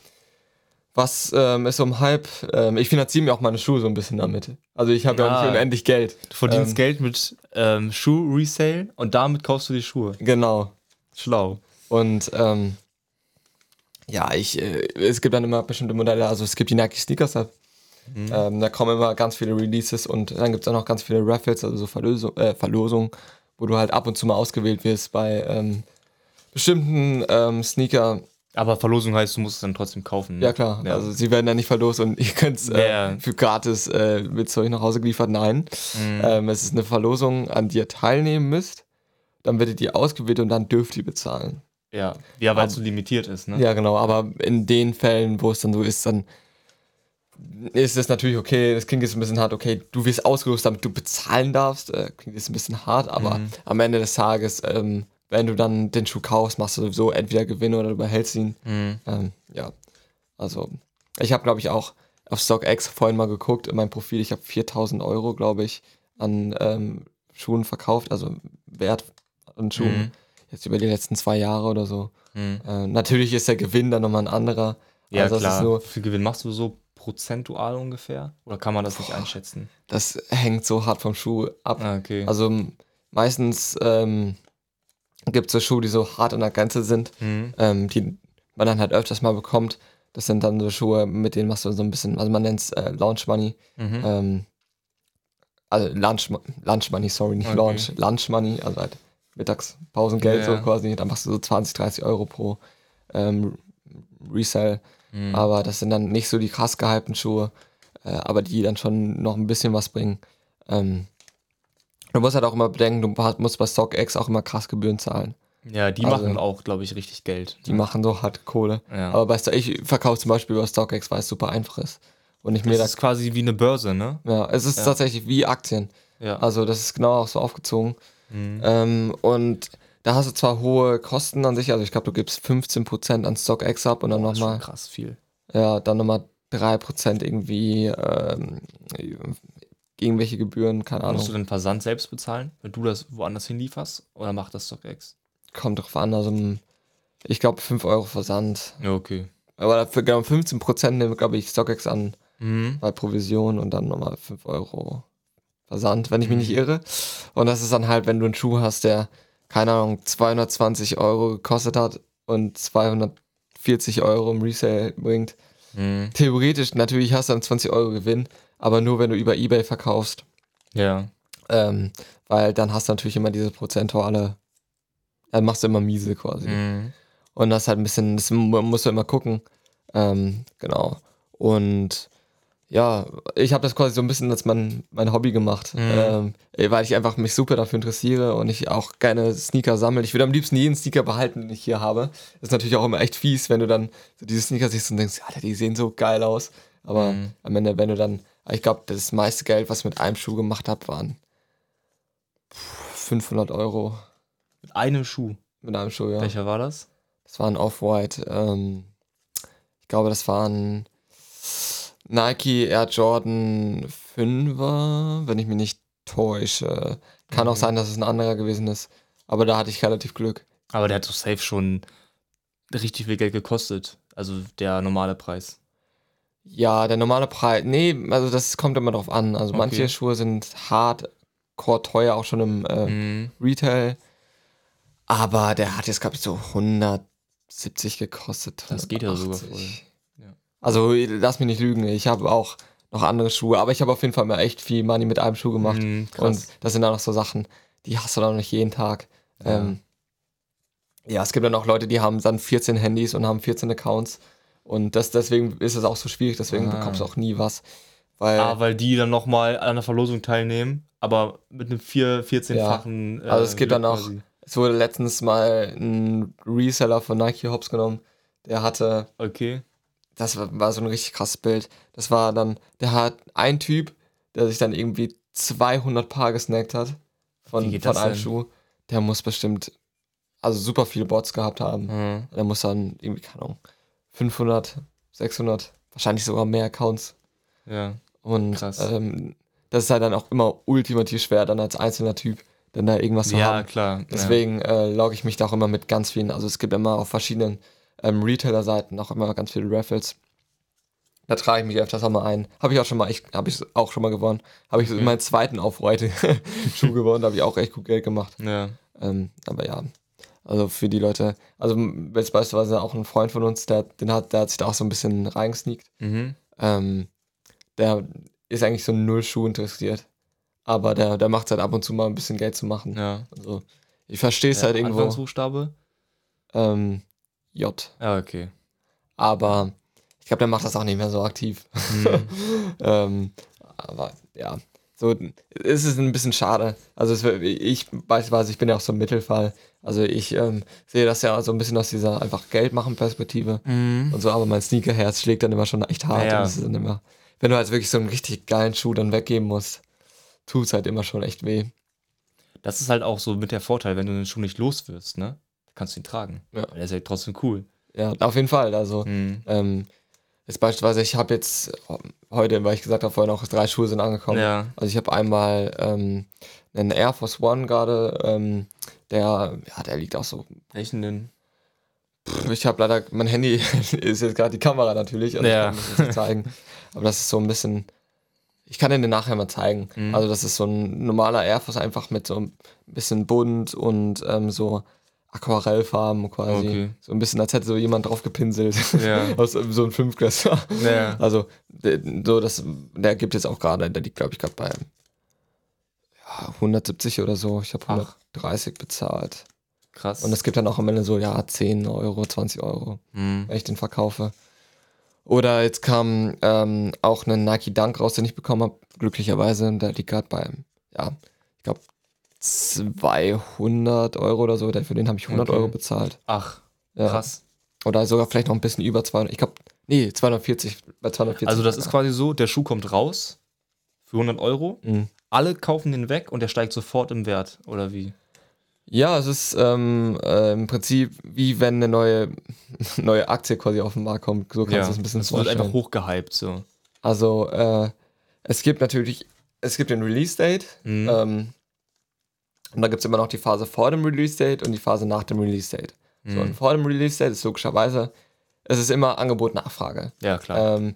was ähm, ist so im Hype? Ähm, ich finanziere mir auch meine Schuhe so ein bisschen damit. Also ich habe ja nicht unendlich Geld. Du verdienst ähm, Geld mit ähm, Schuh-Resale und damit kaufst du die Schuhe. Genau. Schlau. Und ähm, ja, ich, äh, es gibt dann immer bestimmte Modelle, also es gibt die Nike Sneakers App. Ähm, da kommen immer ganz viele Releases und dann gibt es auch noch ganz viele Raffles, also so Verlosung, äh, Verlosungen, wo du halt ab und zu mal ausgewählt wirst bei ähm, bestimmten ähm, Sneaker. Aber Verlosung heißt, du musst es dann trotzdem kaufen. ne? Ja klar, Ja. also sie werden ja nicht verlost und ihr könnt es äh, Ja. für gratis äh, zu euch nach Hause geliefert. Nein, Mhm. ähm, es ist eine Verlosung, an die ihr teilnehmen müsst. Dann werdet ihr ausgewählt und dann dürft ihr bezahlen. Ja, ja weil es so limitiert ist, ne? Ja, genau, aber in den Fällen, wo es dann so ist, dann ist es natürlich okay, das klingt jetzt ein bisschen hart, okay, du wirst ausgerüstet, damit du bezahlen darfst, äh, klingt jetzt ein bisschen hart, aber Mhm. am Ende des Tages, ähm, wenn du dann den Schuh kaufst, machst du sowieso entweder Gewinn oder du behältst ihn. Mhm. Ähm, ja, also ich habe, glaube ich, auch auf StockX vorhin mal geguckt, in meinem Profil, ich habe 4000 Euro, glaube ich, an ähm, Schuhen verkauft, also Wert an Schuhen, Mhm. Jetzt über die letzten zwei Jahre oder so. Mhm. Äh, natürlich ist der Gewinn dann nochmal ein anderer. Ja, also klar. Nur, Wie viel Gewinn machst du so prozentual ungefähr? Oder kann man das nicht einschätzen? das hängt so hart vom Schuh ab. Ah, okay. Also meistens ähm, gibt es so Schuhe, die so hart an der Grenze sind, mhm. ähm, die man dann halt öfters mal bekommt. Das sind dann so Schuhe, mit denen machst du so ein bisschen, also man nennt es äh, Launch Money. Mhm. Ähm, also Lunch, Mo- Lunch Money, sorry, nicht Okay. Launch, Lunch Money, also halt Mittagspausengeld Ja, so quasi. Dann machst du so 20, 30 Euro pro ähm, Resell. Mhm. Aber das sind dann nicht so die krass gehypten Schuhe, äh, aber die dann schon noch ein bisschen was bringen. Ähm, Du musst halt auch immer bedenken, du musst bei StockX auch immer krass Gebühren zahlen. Ja, die Also- machen auch, glaube ich, richtig Geld. Die machen so hart Kohle. Ja. Aber bei Sto- ich verkaufe zum Beispiel über StockX, weil es super einfach ist. Und ich mir das da ist quasi wie eine Börse, ne? Ja, es ist Ja. tatsächlich wie Aktien. Ja. Also das ist genau auch so aufgezogen. Mhm. Ähm, und da hast du zwar hohe Kosten an sich, also ich glaube, du gibst 15% an StockX ab und dann nochmal, krass viel. ja, dann nochmal 3% irgendwie ähm, irgendwelche Gebühren, keine Musst du Ahnung. den Versand selbst bezahlen, wenn du das woanders hinlieferst? Oder macht das StockX? Kommt drauf an, also ich glaube 5 Euro Versand. Ja, okay. Aber dafür genau 15% nimmt, glaube ich, StockX an Mhm. bei Provision und dann nochmal 5 Euro Versand, wenn ich mich Mhm. nicht irre. Und das ist dann halt, wenn du einen Schuh hast, der, keine Ahnung, 220 Euro gekostet hat und 240 Euro im Resale bringt. Mhm. Theoretisch, natürlich hast du dann 20 Euro Gewinn, aber nur wenn du über Ebay verkaufst. Ja. Ähm, weil dann hast du natürlich immer diese prozentuale, dann machst du immer miese quasi. Mhm. Und das ist halt ein bisschen, das mu- musst du immer gucken. Ähm, genau. Und ja, ich habe das quasi so ein bisschen als mein, mein Hobby gemacht, Mhm. ähm, weil ich einfach mich super dafür interessiere und ich auch gerne Sneaker sammle. Ich würde am liebsten jeden Sneaker behalten, den ich hier habe. Das ist natürlich auch immer echt fies, wenn du dann so diese Sneaker siehst und denkst, Alter, die sehen so geil aus. Aber Mhm. am Ende, wenn du dann, ich glaube, das meiste Geld, was ich mit einem Schuh gemacht habe, waren 500 Euro Mit einem Schuh. mit einem Schuh, ja. Welcher war das? Das war ein Off-White. Ähm, ich glaube, das war ein Nike Air Jordan 5er, wenn ich mich nicht täusche. Kann auch Mhm. sein, dass es ein anderer gewesen ist. Aber da hatte ich relativ Glück. Aber der hat doch safe schon richtig viel Geld gekostet. Also der normale Preis. Ja, der normale Preis. Nee, also das kommt immer drauf an. Also manche Okay. Schuhe sind hardcore teuer, auch schon im äh, Mhm. Retail. Aber der hat jetzt, glaube ich, so 170 gekostet. Das geht ja sogar 180. voll. Ja. Also lass mich nicht lügen, ich habe auch noch andere Schuhe, aber ich habe auf jeden Fall mal echt viel Money mit einem Schuh gemacht. Mhm, und das sind dann auch so Sachen, die hast du dann nicht jeden Tag. Ja. Ja. Ähm, ja, es gibt dann auch Leute, die haben dann 14 Handys und haben 14 Accounts. Und das, deswegen ist es auch so schwierig, deswegen Ah. bekommst du auch nie was. Weil, Ah, weil die dann nochmal an der Verlosung teilnehmen, aber mit einem vier- 14-fachen. äh, Also es gibt dann auch- quasi. es wurde letztens mal ein Reseller von Nike Hops genommen, der hatte Okay. Das war, war so ein richtig krasses Bild. Das war dann, der hat ein Typ, der sich dann irgendwie 200 Paar gesnackt hat von, von einem denn? Schuh. Der muss bestimmt, also super viele Bots gehabt haben. Mhm. Der muss dann irgendwie, keine Ahnung, 500, 600, wahrscheinlich sogar mehr Accounts. Ja. Und ähm, das ist halt dann auch immer ultimativ schwer, dann als einzelner Typ, dann da irgendwas zu Ja, haben. klar. Deswegen äh, logge ich mich da auch immer mit ganz vielen. Also es gibt immer auf verschiedenen ähm, Retailer-Seiten auch immer ganz viele Raffles. Da trage ich mich öfters auch mal ein. Habe ich auch schon mal, ich, habe ich auch schon mal gewonnen. Habe ich Okay. meinen zweiten Aufreite-Schuh gewonnen, da habe ich auch echt gut Geld gemacht. Ja. Ähm, aber ja, also für die Leute, also jetzt beispielsweise auch ein Freund von uns, der, den hat, der hat sich da auch so ein bisschen reingesneakt. Mhm. Ähm, der ist eigentlich so null Schuh interessiert. Aber der, der macht halt ab und zu mal ein bisschen Geld zu machen. Ja. Also ich verstehe es ja halt irgendwo. Anfangsbuchstabe? Ähm, J. Ja, okay. Aber ich glaube, der macht das auch nicht mehr so aktiv. Mhm. ähm, aber ja, so ist es ein bisschen schade. Also es, ich beispielsweise, ich bin ja auch so ein Mittelfall. Also ich ähm, sehe das ja so ein bisschen aus dieser einfach Geld machen Perspektive Mhm. und so, aber mein Sneakerherz schlägt dann immer schon echt hart. Ja. Und das ist dann immer, wenn du halt wirklich so einen richtig geilen Schuh dann weggeben musst, tut es halt immer schon echt weh. Das ist halt auch so mit der Vorteil, wenn du den Schuh nicht los wirst, ne? Kannst du ihn tragen. Ja. Der ist ja trotzdem cool. Ja, auf jeden Fall. Also Mhm. ähm, jetzt beispielsweise, ich habe jetzt heute, weil ich gesagt habe, vorhin noch drei Schuhe sind angekommen. Ja. Also ich habe einmal ähm, einen Air Force One gerade, ähm, der, ja, der liegt auch so. Welchen denn? Pff, Ich habe leider, mein Handy ist jetzt gerade die Kamera natürlich, also Ja. ich kann das nicht zeigen. Aber das ist so ein bisschen, ich kann den nachher mal zeigen. Mhm. Also das ist so ein normaler Air Force einfach mit so ein bisschen bunt und ähm, so Aquarellfarben quasi. Okay. So ein bisschen, als hätte so jemand drauf gepinselt. Ja. Aus so einem Fünfklässler. Ja. Also, so das, der gibt jetzt auch gerade, der liegt, glaube ich, gerade bei ja, 170 oder so. Ich habe Ach. 130 bezahlt. Krass. Und es gibt dann auch am Ende so, ja, 10 Euro, 20 Euro, Mhm. wenn ich den verkaufe. Oder jetzt kam ähm, auch ein Nike Dunk raus, den ich bekommen habe, glücklicherweise. Der liegt gerade bei, ja, ich glaube, 200 Euro oder so. Für den habe ich 100 Okay. Euro bezahlt. Ach, Ja. krass. Oder sogar vielleicht noch ein bisschen über 200. Ich glaube, nee, 240. Bei 240. Also das ist quasi so, der Schuh kommt raus für 100 Euro, Mhm. alle kaufen den weg und der steigt sofort im Wert, oder wie? Ja, es ist ähm, äh, im Prinzip wie wenn eine neue, neue Aktie quasi auf den Markt kommt. So kannst du es ein bisschen es wird vorstellen. einfach hochgehypt, so. Also äh, es gibt natürlich, es gibt den Release-Date. Mhm. Ähm, und da gibt es immer noch die Phase vor dem Release-Date und die Phase nach dem Release-Date. So, Mhm. und vor dem Release-Date ist logischerweise, es ist immer Angebot-Nachfrage. Ja, klar. Ähm,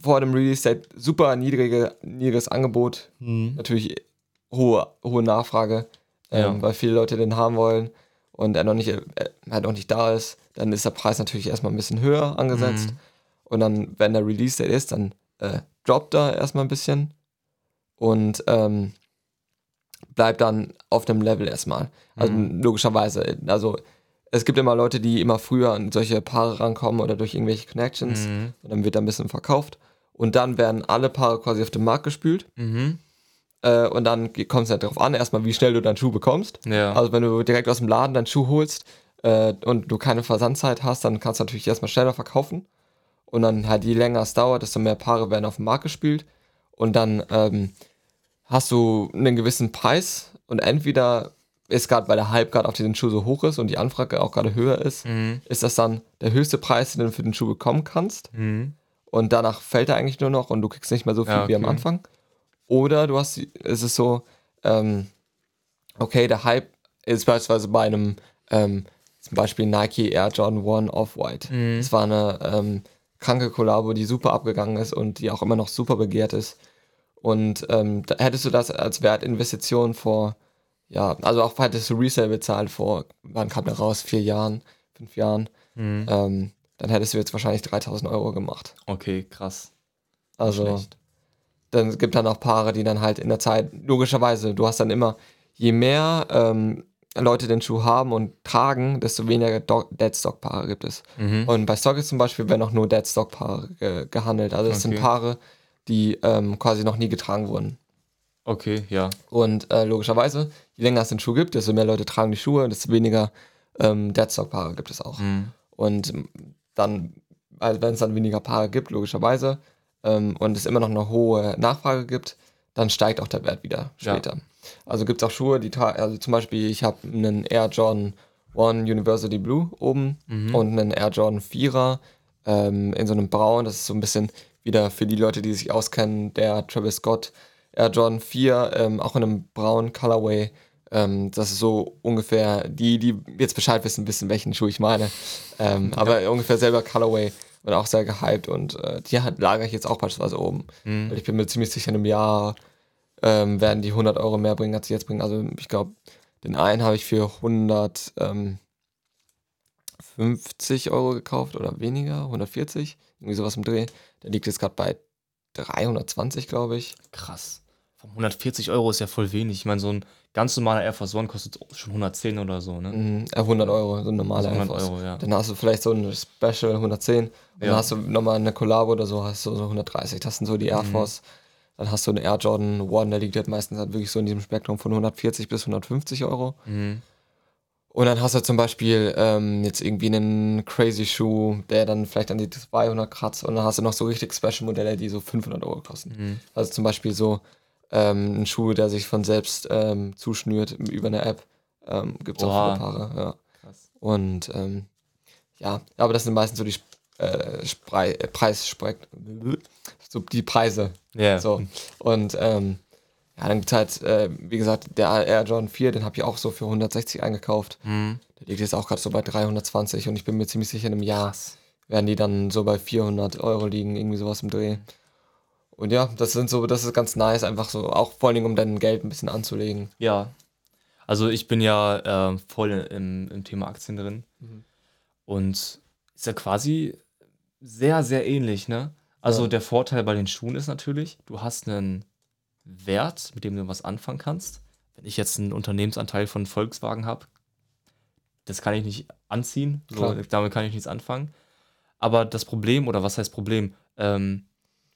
vor dem Release-Date super niedrige, niedriges Angebot, Mhm. natürlich hohe, hohe Nachfrage, ähm, Ja. weil viele Leute den haben wollen und er noch nicht, äh, halt noch nicht da ist, dann ist der Preis natürlich erstmal ein bisschen höher angesetzt. Mhm. Und dann, wenn der Release-Date ist, dann äh, droppt er erstmal ein bisschen und ähm, bleibt dann auf dem Level erstmal. Also Mhm. logischerweise, also es gibt immer Leute, die immer früher an solche Paare rankommen oder durch irgendwelche Connections Mhm. und dann wird da ein bisschen verkauft und dann werden alle Paare quasi auf den Markt gespült Mhm. äh, und dann kommt es halt darauf an, erstmal wie schnell du deinen Schuh bekommst. Ja. Also wenn du direkt aus dem Laden deinen Schuh holst äh, und du keine Versandzeit hast, dann kannst du natürlich erstmal schneller verkaufen. Und dann halt je länger es dauert, desto mehr Paare werden auf den Markt gespielt. Und dann ähm, hast du einen gewissen Preis und entweder ist gerade, weil der Hype gerade auf diesen Schuh so hoch ist und die Anfrage auch gerade höher ist, Mhm. ist das dann der höchste Preis, den du für den Schuh bekommen kannst. Mhm. Und danach fällt er eigentlich nur noch und du kriegst nicht mehr so viel Ja, wie am okay. Anfang. Oder du hast, es ist so, ähm, okay, der Hype ist beispielsweise bei einem, ähm, zum Beispiel Nike Air Jordan 1 Off-White. Mhm. Das war eine ähm, kranke Kollabo, die super abgegangen ist und die auch immer noch super begehrt ist. Und ähm, hättest du das als Wertinvestition vor, ja, also auch hättest du Resale bezahlt vor, wann kam der raus? Vier Jahren, fünf Jahren. Mhm. Ähm, dann hättest du jetzt wahrscheinlich 3000 Euro gemacht. Okay, krass. Also, dann gibt dann auch Paare, die dann halt in der Zeit, logischerweise, du hast dann immer, je mehr ähm, Leute den Schuh haben und tragen, desto weniger Deadstock-Paare gibt es. Mhm. Und bei StockX zum Beispiel werden auch nur Deadstock-Paare ge gehandelt. Also das sind Okay. Paare, die ähm, quasi noch nie getragen wurden. Okay, ja. Und äh, logischerweise, je länger es den Schuh gibt, desto mehr Leute tragen die Schuhe, desto weniger ähm, Deadstock-Paare gibt es auch. Mhm. Und dann, also wenn es dann weniger Paare gibt, logischerweise, ähm, und es immer noch eine hohe Nachfrage gibt, dann steigt auch der Wert wieder Ja. später. Also gibt es auch Schuhe, die, also zum Beispiel, ich habe einen Air Jordan 1 University Blue oben Mhm. und einen Air Jordan 4er ähm, in so einem Braun. Das ist so ein bisschen wieder für die Leute, die sich auskennen, der Travis Scott Air Jordan 4, ähm, auch in einem braunen Colorway. Ähm, das ist so ungefähr, die, die jetzt Bescheid wissen, wissen, welchen Schuh ich meine. Ähm, Aber ungefähr selber Colorway und auch sehr gehypt und äh, die hat, lagere ich jetzt auch beispielsweise oben. Mhm. Weil ich bin mir ziemlich sicher, in einem Jahr ähm, werden die 100 Euro mehr bringen, als sie jetzt bringen. Also ich glaube, den einen habe ich für 150 Euro gekauft oder weniger, 140, irgendwie sowas im Dreh. Der liegt jetzt gerade bei 320, glaube ich. Krass. Vom 140 Euro ist ja voll wenig. Ich meine, so ein ganz normaler Air Force One kostet schon 110 oder so, ne? Mhm, äh, 100 Euro, so ein normaler Also Air 100 Force. Euro, ja. Dann hast du vielleicht so ein Special 110 und dann Ja. hast du nochmal eine Collabo oder so, hast du so 130. Das sind so die Air Mhm. Force. Dann hast du einen Air Jordan One, der liegt halt meistens halt wirklich so in diesem Spektrum von 140 bis 150 Euro. Mhm. Und dann hast du zum Beispiel ähm, jetzt irgendwie einen Crazy Shoe, der dann vielleicht an die 200 kratzt. Und dann hast du noch so richtig Special Modelle, die so 500 Euro kosten. Mhm. Also zum Beispiel so ähm, ein Schuh, der sich von selbst ähm, zuschnürt über eine App. Ähm, Gibt es auch viele Paare, ja. Krass. Und ähm, ja, aber das sind meistens so die äh, äh, Preissprek so die Preise. Ja. So. Und ähm, ja, dann gibt es halt, äh, wie gesagt, der Air Jordan 4, den habe ich auch so für 160 eingekauft. Mhm. Der liegt jetzt auch gerade so bei 320 und ich bin mir ziemlich sicher, in einem Jahr werden die dann so bei 400 Euro liegen, irgendwie sowas im Dreh. Und ja, das sind so, das ist ganz nice, einfach so, auch vor allen Dingen, um dein Geld ein bisschen anzulegen. Ja. Also ich bin ja äh, voll im, im Thema Aktien drin. Mhm. Und ist ja quasi sehr, sehr ähnlich, ne? Also Ja. der Vorteil bei den Schuhen ist natürlich, du hast einen Wert, mit dem du was anfangen kannst. Wenn ich jetzt einen Unternehmensanteil von Volkswagen habe, das kann ich nicht anziehen. So, damit kann ich nichts anfangen. Aber das Problem, oder was heißt Problem? Ähm,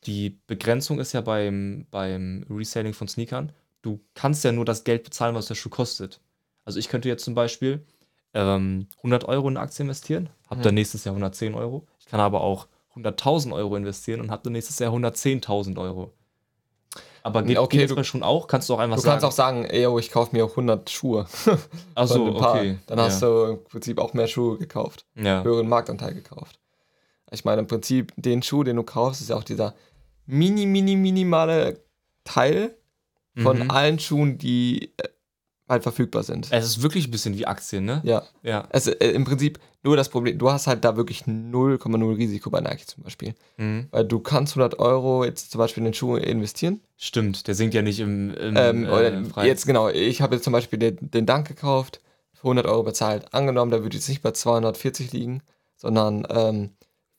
die Begrenzung ist ja beim, beim Reselling von Sneakern, du kannst ja nur das Geld bezahlen, was der Schuh kostet. Also ich könnte jetzt zum Beispiel ähm, 100 Euro in eine Aktie investieren, habe Mhm. dann nächstes Jahr 110 Euro. Ich kann aber auch 100.000 Euro investieren und habe dann nächstes Jahr 110.000 Euro. Aber geht, Okay, geht das du- Schuhen auch? Kannst du auch einfach Du sagen. kannst auch sagen, ey, yo, ich kaufe mir 100 Schuhe. Ach von so, einem Paar. okay. Dann hast du im Prinzip auch mehr Schuhe gekauft. Ja. Höheren Marktanteil gekauft. Ich meine, im Prinzip, den Schuh, den du kaufst, ist ja auch dieser mini, mini, minimale Teil von Mhm. allen Schuhen, die äh, halt verfügbar sind. Es ist wirklich ein bisschen wie Aktien, ne? Ja. Ja. Es, äh, Im Prinzip nur das Problem, du hast halt da wirklich 0,0 Risiko bei Nike zum Beispiel. Mhm. Weil du kannst 100 Euro jetzt zum Beispiel in den Schuh investieren. Stimmt, der sinkt ja nicht im, im Ähm, äh, jetzt genau, ich habe jetzt zum Beispiel den, den Dank gekauft, für 100 Euro bezahlt. Angenommen, der würde jetzt nicht bei 240 liegen, sondern ähm,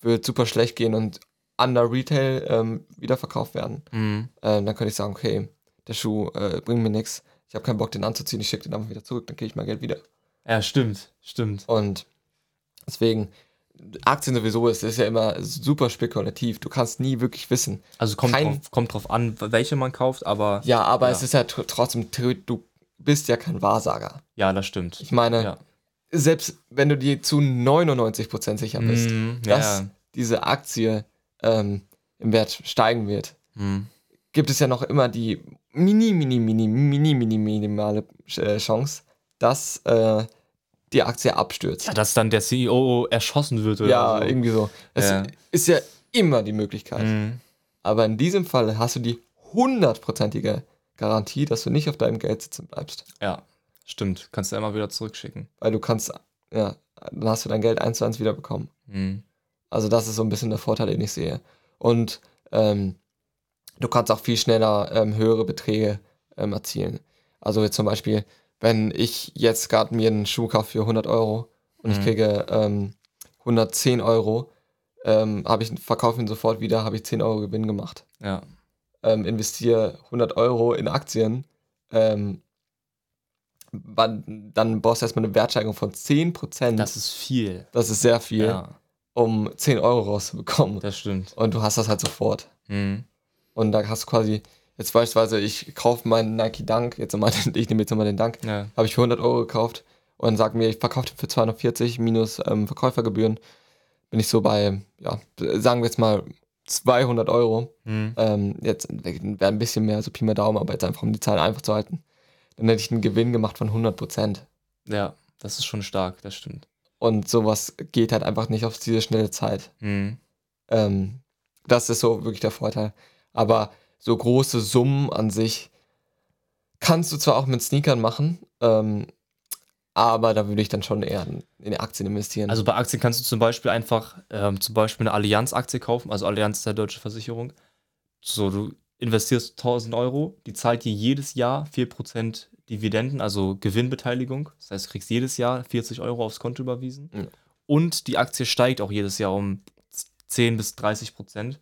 wird super schlecht gehen und under Retail ähm, wieder verkauft werden. Mhm. Ähm, dann könnte ich sagen, okay, der Schuh äh, bringt mir nichts. Ich habe keinen Bock, den anzuziehen. Ich schicke den einfach wieder zurück, dann kriege ich mein Geld wieder. Ja, stimmt, stimmt. Und deswegen, Aktien sowieso ist, ist ja immer super spekulativ. Du kannst nie wirklich wissen. Also kommt, Kein- drauf, kommt drauf an, welche man kauft, aber Ja, aber Ja. es ist ja tr trotzdem, du bist ja kein Wahrsager. ja, das stimmt. Ich meine, Ja. selbst wenn du dir zu 99% sicher bist, ja, dass ja. diese Aktie ähm, im Wert steigen wird, Mhm. Gibt es ja noch immer die mini, mini, mini, mini, mini, minimale äh, Chance, dass äh, die Aktie abstürzt. ja, dass dann der CEO erschossen wird oder Ja, so. irgendwie so. Es Ja. ist ja immer die Möglichkeit. Mhm. Aber in diesem Fall hast du die hundertprozentige Garantie, dass du nicht auf deinem Geld sitzen bleibst. Ja, stimmt. Kannst du immer wieder zurückschicken. Weil du kannst, ja, dann hast du dein Geld eins zu eins wiederbekommen. Mhm. Also das ist so ein bisschen der Vorteil, den ich sehe. Und ähm, du kannst auch viel schneller ähm, höhere Beträge ähm, erzielen. Also zum Beispiel, wenn ich jetzt gerade mir einen Schuh kaufe für 100 Euro und ich Mhm. kriege ähm, 110 Euro, ähm, habe ich verkaufe ihn sofort wieder, habe ich 10 Euro Gewinn gemacht. Ja. Ähm, investiere 100 Euro in Aktien, ähm, dann brauchst du erstmal eine Wertsteigerung von 10%. Das ist viel. das ist sehr viel, Ja, um 10 Euro rauszubekommen. das stimmt. Und du hast das halt sofort. Mhm. Und da hast du quasi, jetzt beispielsweise, ich kaufe meinen Nike Dunk, jetzt mal ich nehme jetzt mal den Dunk, Ja. habe ich für 100 Euro gekauft und sag mir, ich verkaufe den für 240 minus ähm, Verkäufergebühren, bin ich so bei, ja, sagen wir jetzt mal 200 Euro. Mhm. Ähm, jetzt wäre ein bisschen mehr, so Pi mal Daumen, aber jetzt einfach, um die Zahlen einfach zu halten. Dann hätte ich einen Gewinn gemacht von 100 Prozent. ja, das ist schon stark, das stimmt. Und sowas geht halt einfach nicht auf diese schnelle Zeit. Mhm. Ähm, das ist so wirklich der Vorteil. Aber so große Summen an sich kannst du zwar auch mit Sneakern machen, ähm, aber da würde ich dann schon eher in, Aktien investieren. Also bei Aktien kannst du zum Beispiel einfach ähm, zum Beispiel eine Allianz-Aktie kaufen, also Allianz ist der deutsche Versicherung. So, du investierst 1000 Euro, die zahlt dir jedes Jahr 4% Dividenden, also Gewinnbeteiligung. Das heißt, du kriegst jedes Jahr 40 Euro aufs Konto überwiesen. Ja. Und die Aktie steigt auch jedes Jahr um 10 bis 30 Prozent.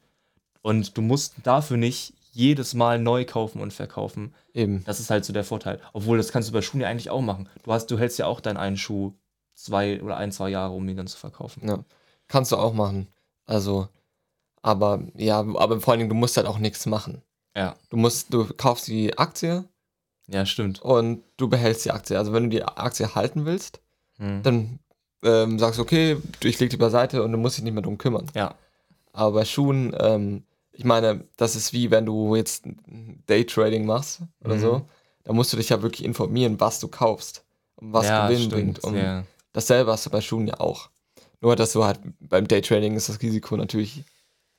Und du musst dafür nicht jedes Mal neu kaufen und verkaufen. Eben. Das ist halt so der Vorteil. Obwohl, das kannst du bei Schuhen ja eigentlich auch machen. Du, hast, du hältst ja auch deinen einen Schuh zwei oder ein, zwei Jahre, um ihn dann zu verkaufen. Ja. Kannst du auch machen. Also, aber ja, aber vor allen Dingen, du musst halt auch nichts machen. Ja. Du musst, du kaufst die Aktie Ja, stimmt. und du behältst die Aktie. Also wenn du die Aktie halten willst, Hm. dann ähm, sagst du, okay, ich leg die beiseite und du musst dich nicht mehr drum kümmern. Ja. Aber bei Schuhen, ähm, ich meine, das ist wie wenn du jetzt Daytrading machst oder Mhm. so. Da musst du dich ja wirklich informieren, was du kaufst und was ja, Gewinn stimmt. bringt. Und ja. dasselbe hast du bei Schuhen ja auch. Nur dass du halt beim Daytrading ist das Risiko natürlich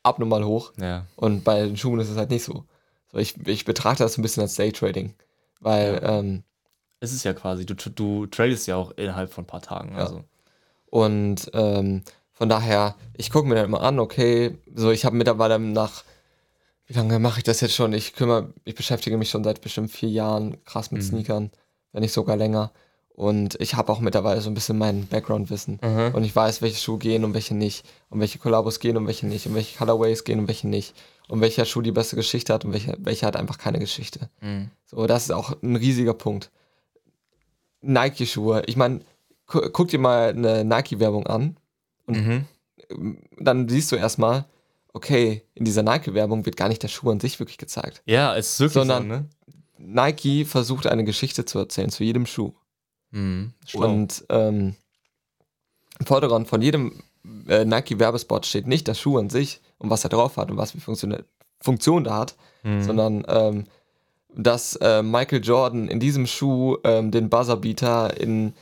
abnormal hoch ja. und bei den Schuhen ist es halt nicht so. so ich, ich betrachte das ein bisschen als Daytrading, weil ähm, Es ist ja quasi, du, du tradest ja auch innerhalb von ein paar Tagen. Ja. Also. Und ähm, von daher, ich gucke mir dann immer an, okay, so ich habe mittlerweile nach, wie lange mache ich das jetzt schon? Ich kümmere, ich beschäftige mich schon seit bestimmt vier Jahren krass mit Mhm. Sneakern, wenn nicht sogar länger. Und ich habe auch mittlerweile so ein bisschen mein Background-Wissen. Mhm. Und ich weiß, welche Schuhe gehen und welche nicht. Und welche Kollabos gehen und welche nicht. Und welche Colorways gehen und welche nicht. Und welcher Schuh die beste Geschichte hat und welcher, welcher hat einfach keine Geschichte. Mhm. So, das ist auch ein riesiger Punkt. Nike-Schuhe. Ich meine, gu guck dir mal eine Nike-Werbung an. Mhm. Dann siehst du erstmal, okay, in dieser Nike-Werbung wird gar nicht der Schuh an sich wirklich gezeigt. Ja, es ist wirklich Sondern- so, ne? Nike versucht eine Geschichte zu erzählen zu jedem Schuh. Mhm. Und ähm, im Vordergrund von jedem äh, Nike-Werbespot steht nicht der Schuh an sich und was er drauf hat und was für Funktion, Funktion da hat, Mhm. sondern ähm, dass äh, Michael Jordan in diesem Schuh ähm, den Buzzerbeater in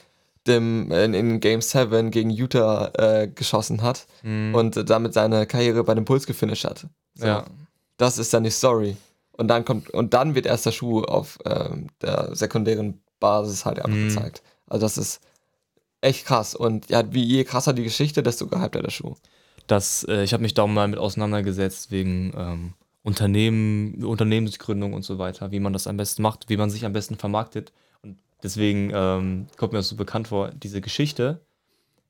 dem in, in Game 7 gegen Utah äh, geschossen hat Mhm. und damit seine Karriere bei den Bulls gefinisht hat. So, ja. Das ist dann die Story. Und dann kommt und dann wird erst der Schuh auf ähm, der sekundären Basis halt einfach Mhm. gezeigt. Also das ist echt krass. Und ja, wie je krasser die Geschichte, desto gehypter der Schuh. Das, äh, ich habe mich da mal mit auseinandergesetzt wegen ähm, Unternehmen, Unternehmensgründung und so weiter, wie man das am besten macht, wie man sich am besten vermarktet. Deswegen ähm, kommt mir das so bekannt vor. Diese Geschichte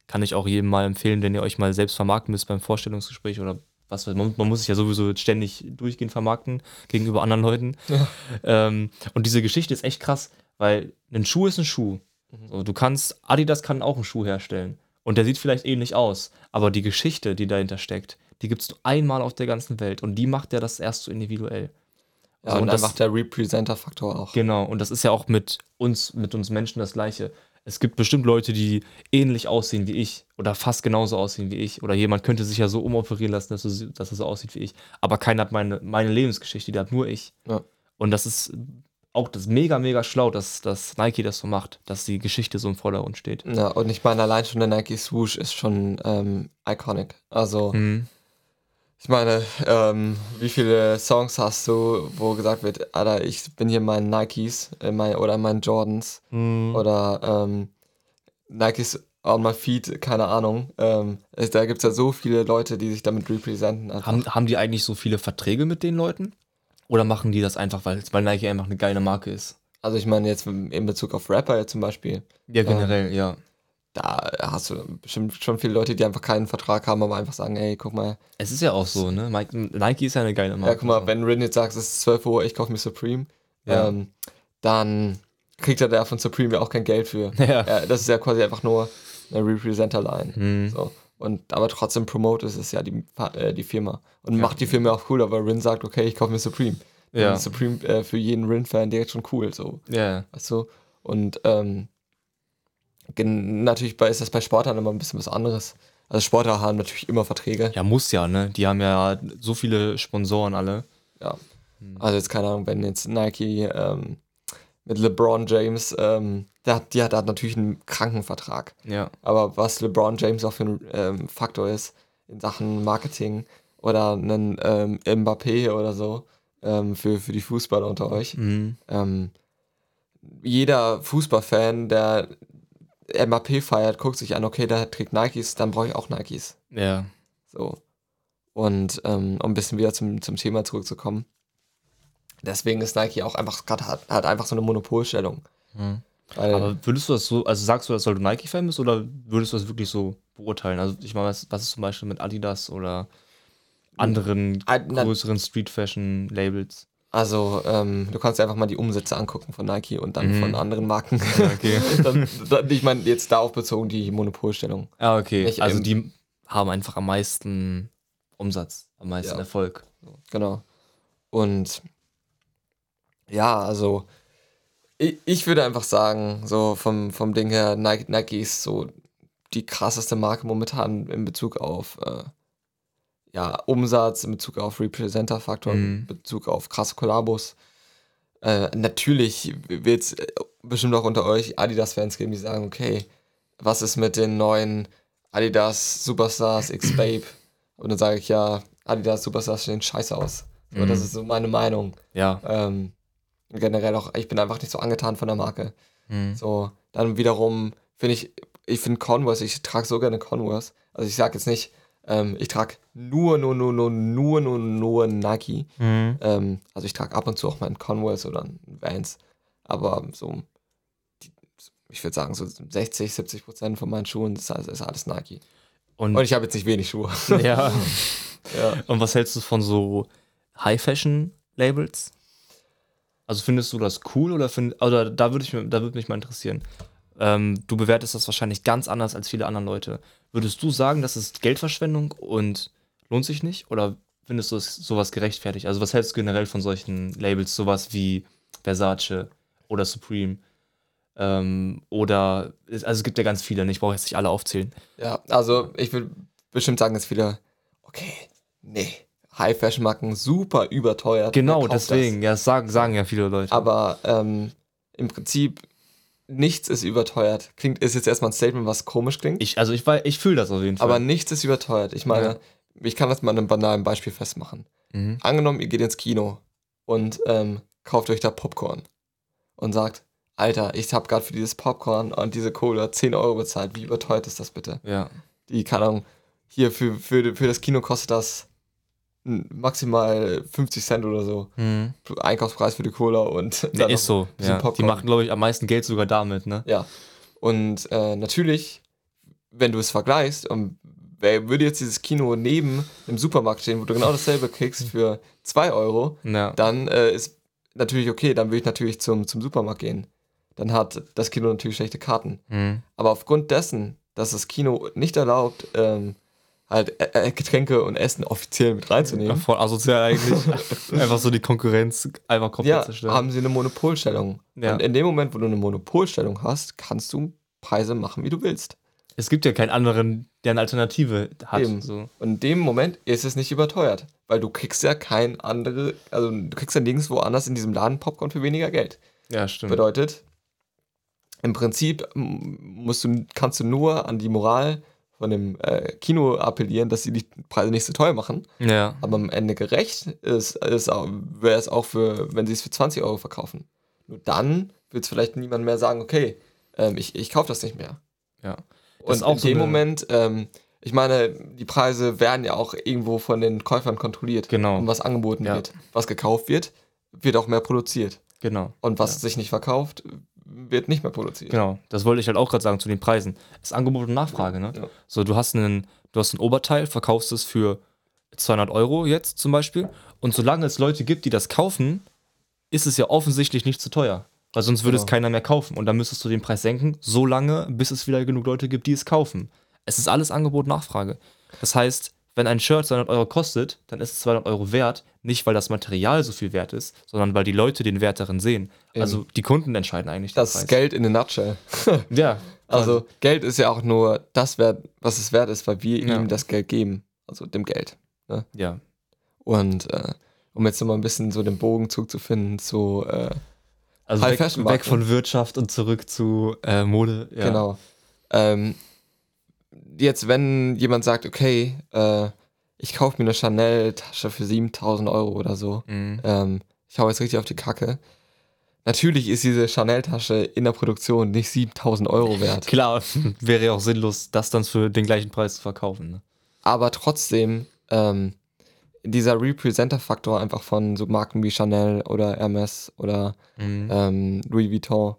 kann ich auch jedem mal empfehlen, wenn ihr euch mal selbst vermarkten müsst beim Vorstellungsgespräch oder was weiß man, man muss sich ja sowieso ständig durchgehend vermarkten gegenüber anderen Leuten. Ähm, und diese Geschichte ist echt krass, weil ein Schuh ist ein Schuh. So, du kannst, Adidas kann auch einen Schuh herstellen. Und der sieht vielleicht ähnlich aus, aber die Geschichte, die dahinter steckt, die gibt es nur einmal auf der ganzen Welt. Und die macht ja das erst so individuell. Ja, So, und, und das- einfach der Representer-Faktor auch. Genau, und das ist ja auch mit uns, mit uns Menschen das Gleiche. Es gibt bestimmt Leute, die ähnlich aussehen wie ich oder fast genauso aussehen wie ich. Oder jemand könnte sich ja so umoperieren lassen, dass, er- dass er so aussieht wie ich. Aber keiner hat meine, meine Lebensgeschichte, die hat nur ich. Ja. Und das ist auch das mega, mega schlau, dass, dass Nike das so macht, dass die Geschichte so im Vordergrund steht. Ja, und ich meine, allein schon der Nike Swoosh ist schon ähm, iconic. Also, Mhm. Ich meine, ähm, wie viele Songs hast du, wo gesagt wird, Alter, ich bin hier in meinen Nikes in mein, oder in meinen Jordans Mhm. oder ähm, Nikes on my feet, keine Ahnung. Ähm, da gibt es ja so viele Leute, die sich damit representen. einfach. Haben, haben die eigentlich so viele Verträge mit den Leuten? Oder machen die das einfach, weil, weil Nike einfach eine geile Marke ist? Also ich meine jetzt in Bezug auf Rapper zum Beispiel, Ja, generell, ja. Da hast du bestimmt schon viele Leute, die einfach keinen Vertrag haben, aber einfach sagen, hey, guck mal, Es ist ja auch so, ne? Nike ist ja eine geile Marke. ja, guck mal, wenn Rin jetzt sagt, es ist 12 Uhr, ich kaufe mir Supreme, Ja. ähm, dann kriegt er da von Supreme ja auch kein Geld für. Ja. Ja, das ist ja quasi einfach nur eine Representer-Line. Mhm. So. Und aber trotzdem promotet es ja die, äh, die Firma. Und macht die Firma auch cooler, weil Rin sagt, okay, ich kaufe mir Supreme. Ja. Supreme äh, für jeden Rin-Fan direkt schon cool. So. Ja, Weißt du? Und ähm, natürlich bei, ist das bei Sportlern immer ein bisschen was anderes. Also Sportler haben natürlich immer Verträge. ja, muss ja, ne? Die haben ja so viele Sponsoren alle. Ja. Also jetzt keine Ahnung, wenn jetzt Nike ähm, mit LeBron James, ähm, der hat, die hat, der hat natürlich einen kranken Vertrag. Ja. Aber was LeBron James auch für ein ähm, Faktor ist in Sachen Marketing oder einen ähm, Mbappé oder so ähm, für, für die Fußballer unter euch. Mhm. Ähm, jeder Fußballfan, der Mbappé feiert, guckt sich an, okay, der trägt Nikes, dann brauche ich auch Nikes. Ja. So. Und ähm, um ein bisschen wieder zum, zum Thema zurückzukommen. Deswegen ist Nike auch einfach gerade hat, hat einfach so eine Monopolstellung. Mhm. Aber würdest du das so, also sagst du das, weil du Nike-Fan bist oder würdest du das wirklich so beurteilen? Also ich meine, was, was ist zum Beispiel mit Adidas oder anderen Ah, na- größeren Street-Fashion-Labels? Also, ähm, du kannst dir einfach mal die Umsätze angucken von Nike und dann Mhm. von anderen Marken. Okay. dann, dann, ich meine, jetzt darauf bezogen die Monopolstellung. Ja, okay. Nicht also die haben einfach am meisten Umsatz, am meisten Ja. Erfolg. Genau. Und ja, also ich, ich würde einfach sagen, so vom, vom Ding her, Nike, Nike ist so die krasseste Marke momentan in Bezug auf äh, ja, Umsatz, in Bezug auf Representer-Faktor, Mhm. in Bezug auf krasse Kollabos. Äh, natürlich wird es bestimmt auch unter euch Adidas-Fans geben, die sagen, okay, was ist mit den neuen Adidas Superstars X Babe? Und dann sage ich ja, Adidas Superstars sehen scheiße aus. So, Das Mhm. ist so meine Meinung. Ja. Ähm, generell auch, ich bin einfach nicht so angetan von der Marke. Mhm. So, dann wiederum finde ich, ich finde Converse, ich trage so gerne Converse. Also ich sage jetzt nicht, ähm, ich trage nur, nur, nur, nur, nur, nur, nur Nike. Mhm. Ähm, also ich trage ab und zu auch meinen Converse oder einen Vans. Aber so, die, ich würde sagen, so 60, 70 Prozent von meinen Schuhen ist, alles- ist alles Nike. Und, Und ich habe jetzt nicht wenig Schuhe. ja. ja. Und was hältst du von so High-Fashion-Labels? Also findest du das cool oder find, oder da würde ich mir, da würde mich mal interessieren. Ähm, du bewertest das wahrscheinlich ganz anders als viele andere Leute. Würdest du sagen, das ist Geldverschwendung und lohnt sich nicht? Oder findest du es sowas gerechtfertigt? Also was hältst du generell von solchen Labels, sowas wie Versace oder Supreme. Ähm, oder, also es gibt ja ganz viele, ne? ich brauche jetzt nicht alle aufzählen. Ja, also ich würde bestimmt sagen, dass viele, okay, nee, High-Fashion-Marken super überteuert. Genau, deswegen, ja, das sagen, sagen ja viele Leute. Das? Aber ähm, im Prinzip, nichts ist überteuert. Klingt, ist jetzt erstmal ein Statement, was komisch klingt. ich, also ich, ich fühle das auf jeden Fall. aber nichts ist überteuert. Ich meine, Ja. ich kann das mal an einem banalen Beispiel festmachen. Mhm. Angenommen, ihr geht ins Kino und ähm, kauft euch da Popcorn und sagt, Alter, ich habe gerade für dieses Popcorn und diese Cola 10 Euro bezahlt. Wie überteuert ist das bitte? Ja. Die, keine Ahnung, hier für, für, für das Kino kostet das maximal 50 Cent oder so. Mhm. Einkaufspreis für die Cola und Ja, dann ist so. Ja. Die machen, glaube ich, am meisten Geld sogar damit, ne? Ja. Und äh, natürlich, wenn du es vergleichst, und wer würde jetzt dieses Kino neben dem Supermarkt stehen, wo du genau dasselbe kriegst für 2 Euro, Ja. dann äh, ist natürlich okay, dann würde ich natürlich zum, zum Supermarkt gehen. Dann hat das Kino natürlich schlechte Karten. Mhm. Aber aufgrund dessen, dass das Kino nicht erlaubt, ähm, halt äh, äh, Getränke und Essen offiziell mit Ja, reinzunehmen, voll asozial eigentlich. einfach so die Konkurrenz einfach komplett ja, zerstören. haben sie eine Monopolstellung. Ja. Und in dem Moment, wo du eine Monopolstellung hast, kannst du Preise machen, wie du willst. Es gibt ja keinen anderen, der eine Alternative hat. Eben. So. Und in dem Moment ist es nicht überteuert, weil du kriegst ja kein andere, also du kriegst ja nirgendwo anders in diesem Laden Popcorn für weniger Geld. Ja, stimmt. Bedeutet, im Prinzip musst du, kannst du nur an die Moral von dem äh, Kino appellieren, dass sie die Preise nicht so teuer machen. Ja. Aber am Ende gerecht ist, ist wäre es auch für, wenn sie es für 20 Euro verkaufen. Nur dann wird es vielleicht niemand mehr sagen, okay, ähm, ich, ich kaufe das nicht mehr. Ja. Und ist auch in so dem Moment, ähm, ich meine, die Preise werden ja auch irgendwo von den Käufern kontrolliert. Genau. Und was angeboten Ja. wird, was gekauft wird, wird auch mehr produziert. Genau. Und was Ja. sich nicht verkauft, wird nicht mehr produziert. Genau. Das wollte ich halt auch gerade sagen zu den Preisen. Es ist Angebot und Nachfrage, ne? Ja. So, du hast einen, du hast ein Oberteil, verkaufst es für 200 Euro jetzt zum Beispiel. Und solange es Leute gibt, die das kaufen, ist es ja offensichtlich nicht zu teuer. Weil sonst würde es Genau. keiner mehr kaufen. Und dann müsstest du den Preis senken, so lange, bis es wieder genug Leute gibt, die es kaufen. Es ist alles Angebot und Nachfrage. Das heißt, wenn ein Shirt 200 Euro kostet, dann ist es 200 Euro wert, nicht weil das Material so viel wert ist, sondern weil die Leute den Wert darin sehen. Also die Kunden entscheiden eigentlich Das ist Geld in a nutshell. Ja, Also Geld ist ja auch nur das wert, was es wert ist, weil wir Ja. ihm das Geld geben. Also dem Geld. ja. Und äh, um jetzt nochmal ein bisschen so den Bogen zuzufinden zu, äh, Also High weg, Fashion weg von Wirtschaft und zurück zu äh, Mode. Ja. genau. Ähm, jetzt, wenn jemand sagt, okay, äh, ich kaufe mir eine Chanel-Tasche für 7000 Euro oder so, Mhm. ähm, ich hau jetzt richtig auf die Kacke. Natürlich ist diese Chanel-Tasche in der Produktion nicht 7000 Euro wert. Klar, wäre ja auch sinnlos, das dann für den gleichen Preis zu verkaufen. Ne? aber trotzdem ähm, dieser Representer-Faktor einfach von so Marken wie Chanel oder Hermes oder Mhm. ähm, Louis Vuitton,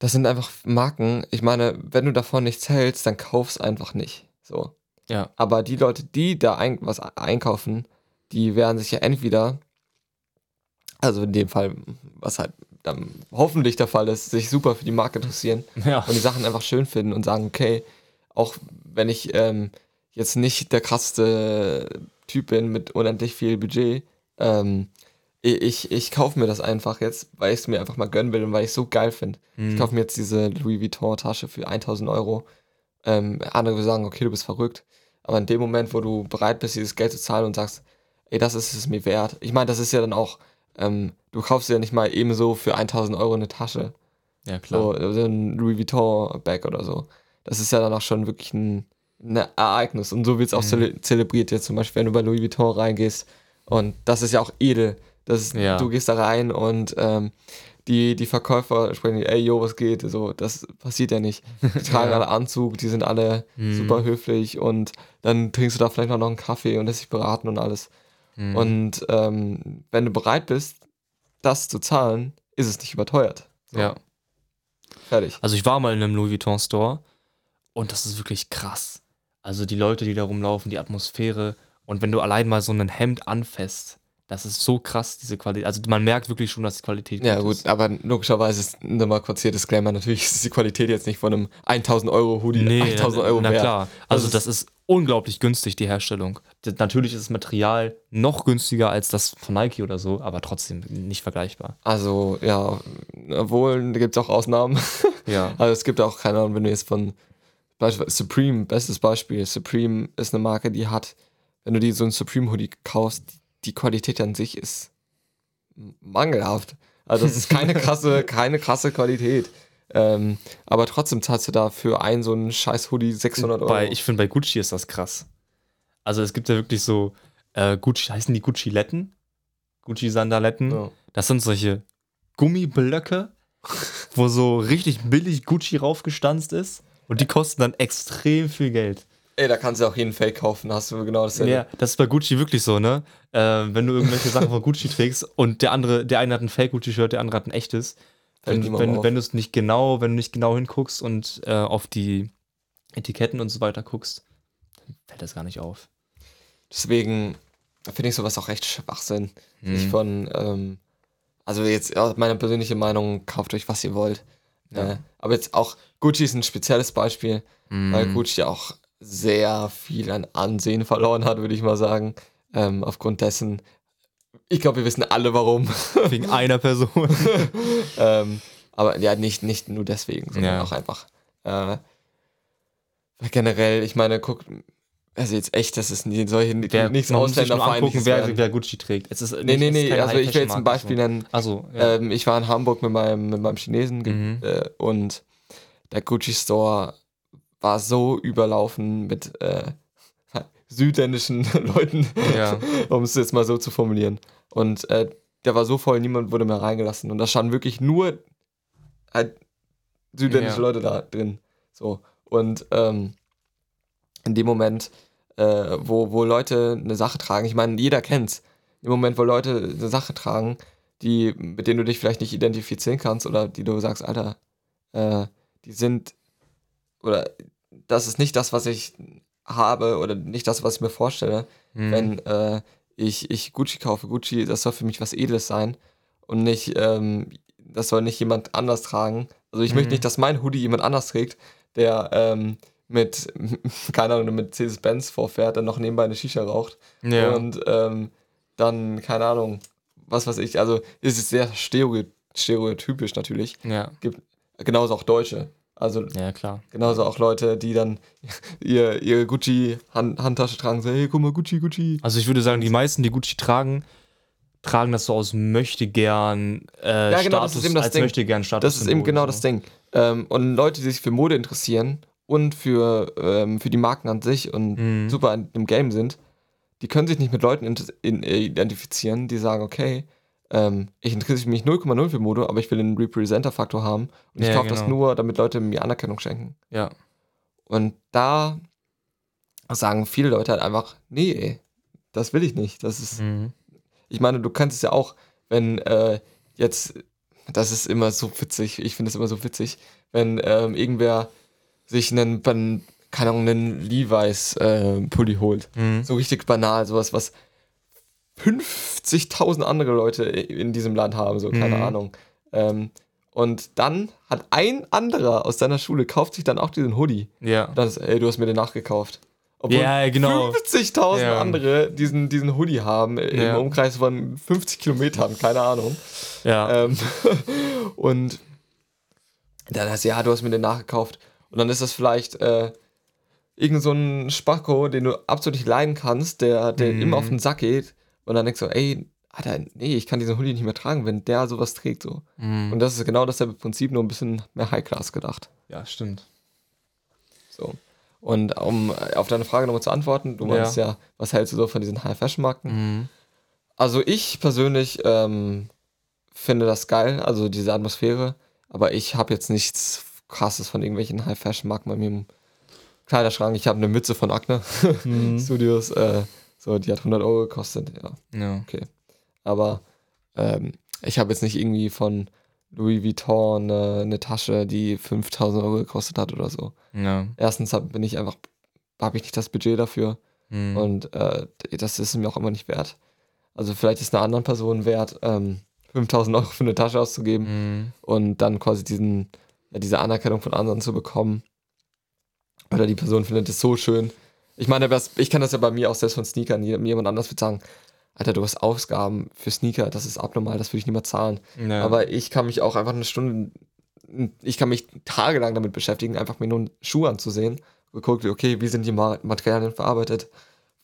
das sind einfach Marken, ich meine, wenn du davon nichts hältst, dann kauf's einfach nicht. So. Ja. Aber die Leute, die da ein, was einkaufen, die werden sich ja entweder, also in dem Fall, was halt dann hoffentlich der Fall ist, sich super für die Marke interessieren Ja. und die Sachen einfach schön finden und sagen, okay, auch wenn ich ähm, jetzt nicht der krasseste Typ bin mit unendlich viel Budget, ähm, ich, ich kaufe mir das einfach jetzt, weil ich es mir einfach mal gönnen will und weil ich es so geil finde. Mhm. Ich kaufe mir jetzt diese Louis Vuitton Tasche für 1000 Euro. Ähm, andere würden sagen, okay, du bist verrückt. Aber in dem Moment, wo du bereit bist, dieses Geld zu zahlen und sagst, ey, das ist es mir wert. Ich meine, das ist ja dann auch, ähm, du kaufst ja nicht mal ebenso für 1000 Euro eine Tasche. ja, klar. So, so ein Louis Vuitton Bag oder so. Das ist ja dann auch schon wirklich ein, ein Ereignis. Und so wird es auch Mhm. zele zelebriert jetzt zum Beispiel, wenn du bei Louis Vuitton reingehst. Und das ist ja auch edel. Das ist, Ja. Du gehst da rein und ähm, die, die Verkäufer sprechen, ey, yo, was geht? So, das passiert ja nicht. Die tragen Ja. alle Anzug, die sind alle Mhm. super höflich und dann trinkst du da vielleicht noch einen Kaffee und lässt dich beraten und alles. Mhm. Und ähm, wenn du bereit bist, das zu zahlen, ist es nicht überteuert. So, ja. Fertig. Also ich war mal in einem Louis Vuitton Store und das ist wirklich krass. Also die Leute, die da rumlaufen, die Atmosphäre und wenn du allein mal so ein Hemd anfasst, das ist so krass, diese Qualität. Also man merkt wirklich schon, dass die Qualität Ja, gut gut, ist. aber logischerweise ist nochmal kurz hier Disclaimer. Natürlich ist die Qualität jetzt nicht von einem 1000 Euro Hoodie Nee, 1000 Euro na wert. klar. Also Das das ist unglaublich günstig, die Herstellung. Natürlich ist das Material noch günstiger als das von Nike oder so, aber trotzdem nicht vergleichbar. Also, ja, obwohl, da gibt es auch Ausnahmen. Ja. Also es gibt auch, keine Ahnung, wenn du jetzt von Supreme, bestes Beispiel, Supreme ist eine Marke, die hat, wenn du die so ein Supreme Hoodie kaufst, die Qualität an sich ist mangelhaft. Also es ist keine krasse, keine krasse Qualität. Ähm, aber trotzdem zahlst du da für einen so einen scheiß Hoodie 600 Euro. Bei, ich finde, bei Gucci ist das krass. Also es gibt ja wirklich so, äh, Gucci, heißen die Gucci-Letten? Gucci-Sandaletten. Ja. Das sind solche Gummiblöcke, wo so richtig billig Gucci raufgestanzt ist. Und die kosten dann extrem viel Geld. Ey, da kannst du auch jeden Fake kaufen, hast du genau dasselbe. Ja, das ist bei Gucci wirklich so, ne? Äh, wenn du irgendwelche Sachen von Gucci trägst und der andere, der eine hat ein Fake-Gucci-Shirt, der andere hat ein echtes. Fällt Wenn, wenn, auf. wenn du es nicht genau, wenn du nicht genau hinguckst und äh, auf die Etiketten und so weiter guckst, dann fällt das gar nicht auf. Deswegen finde ich sowas auch recht Schwachsinn. Mhm. Sich von, ähm, also jetzt meine persönliche Meinung, kauft euch, was ihr wollt. Ja. Äh, aber jetzt auch, Gucci ist ein spezielles Beispiel, weil Mhm. Gucci auch sehr viel an Ansehen verloren hat, würde ich mal sagen. Ähm, aufgrund dessen, ich glaube, wir wissen alle warum. Wegen einer Person. ähm, aber ja, nicht, nicht nur deswegen, sondern Ja. auch einfach äh, generell, ich meine, guck, also jetzt echt, das ist nie, solche Wer, nichts Ausländerfeindliches wer, werden. wer Gucci trägt. Es ist Nee, nee, ist nee, keine also ich will jetzt ein Beispiel so. nennen. Also, ja. Ähm, ich war in Hamburg mit meinem, mit meinem Chinesen Mhm. äh, und der Gucci Store war so überlaufen mit äh, südländischen Leuten, Ja. um es jetzt mal so zu formulieren. Und äh, der war so voll, niemand wurde mehr reingelassen. Und da standen wirklich nur halt südländische Ja. Leute da drin. So. Und ähm, in dem Moment, äh, wo, wo Leute eine Sache tragen, ich meine, jeder kennt's. Im Moment, wo Leute eine Sache tragen, die, mit denen du dich vielleicht nicht identifizieren kannst oder die du sagst, Alter, äh, die sind, oder das ist nicht das, was ich habe oder nicht das, was ich mir vorstelle, Mhm. wenn äh, ich, ich Gucci kaufe. Gucci, das soll für mich was Edles sein und nicht, ähm, das soll nicht jemand anders tragen. Also ich möchte Mhm. nicht, dass mein Hoodie jemand anders trägt, der ähm, mit, keine Ahnung, mit Mercedes-Benz vorfährt, dann noch nebenbei eine Shisha raucht ja. und ähm, dann, keine Ahnung, was weiß ich, also es ist sehr stereo stereotypisch natürlich. ja. Gibt genauso auch Deutsche. Also Ja, klar. genauso auch Leute, die dann ihr, ihre Gucci-Handtasche tragen, so, hey, guck mal, Gucci, Gucci. Also ich würde sagen, die meisten, die Gucci tragen, tragen das so aus möchte gern äh, Ja, genau, das Status, ist eben das als Ding. möchte gern Status. Das ist eben genau das Ding. Ähm, und Leute, die sich für Mode interessieren und für, ähm, für die Marken an sich und Mhm. super in dem Game sind, die können sich nicht mit Leuten identifizieren, die sagen, okay, ähm, ich interessiere mich 0,0 für Mode, aber ich will einen Representer-Faktor haben und ich Ja, kaufe das genau. nur, damit Leute mir Anerkennung schenken. Ja. Und da sagen viele Leute halt einfach, nee, ey, das will ich nicht. Das ist, Mhm. ich meine, du kannst es ja auch, wenn äh, jetzt, das ist immer so witzig, ich finde es immer so witzig, wenn ähm, irgendwer sich einen, keine Ahnung, einen Levi's äh, Pulli holt. Mhm. So richtig banal, sowas, was 50.000 andere Leute in diesem Land haben, so, keine Mhm. Ahnung. Ähm, und dann hat ein anderer aus deiner Schule, kauft sich dann auch diesen Hoodie. Ja. Und dann ist, ey, du hast mir den nachgekauft. Obwohl Ja, genau. 50.000 Ja. andere diesen, diesen Hoodie haben, äh, Ja. im Umkreis von 50 Kilometern, keine Ahnung. Ja. Ähm, und dann heißt ja, du hast mir den nachgekauft. Und dann ist das vielleicht äh, irgend so ein Spacko, den du absolut nicht leiden kannst, der, der Mhm. immer auf den Sack geht. Und dann denkst du, ey, Alter, nee, ich kann diesen Hoodie nicht mehr tragen, wenn der sowas trägt. so. Mhm. Und das ist genau dasselbe Prinzip, nur ein bisschen mehr High-Class gedacht. ja, stimmt. So. Und um auf deine Frage nochmal zu antworten, du Ja. meinst ja, was hältst du so von diesen High-Fashion-Marken? Mhm. Also ich persönlich ähm, finde das geil, also diese Atmosphäre, aber ich habe jetzt nichts krasses von irgendwelchen High-Fashion-Marken bei mir im Kleiderschrank. Ich habe eine Mütze von Acne Mhm. Studios, äh, so, die hat 100 Euro gekostet, ja, Ja. okay. Aber ähm, ich habe jetzt nicht irgendwie von Louis Vuitton äh, eine Tasche, die 5000 Euro gekostet hat oder so. Ja. Erstens hab, bin ich einfach, habe ich nicht das Budget dafür. Mhm. Und äh, das ist mir auch immer nicht wert. Also vielleicht ist einer anderen Person wert, ähm, 5000 Euro für eine Tasche auszugeben Mhm. und dann quasi diesen, ja, diese Anerkennung von anderen zu bekommen. Oder die Person findet es so schön. Ich meine, das, ich kann das ja bei mir auch selbst von Sneakern. Jemand anders würde sagen, Alter, du hast Ausgaben für Sneaker, das ist abnormal, das würde ich nicht mehr zahlen. Ja. Aber ich kann mich auch einfach eine Stunde, ich kann mich tagelang damit beschäftigen, einfach mir nur einen Schuh anzusehen. Geguckt, okay, wie sind die Ma- Materialien verarbeitet?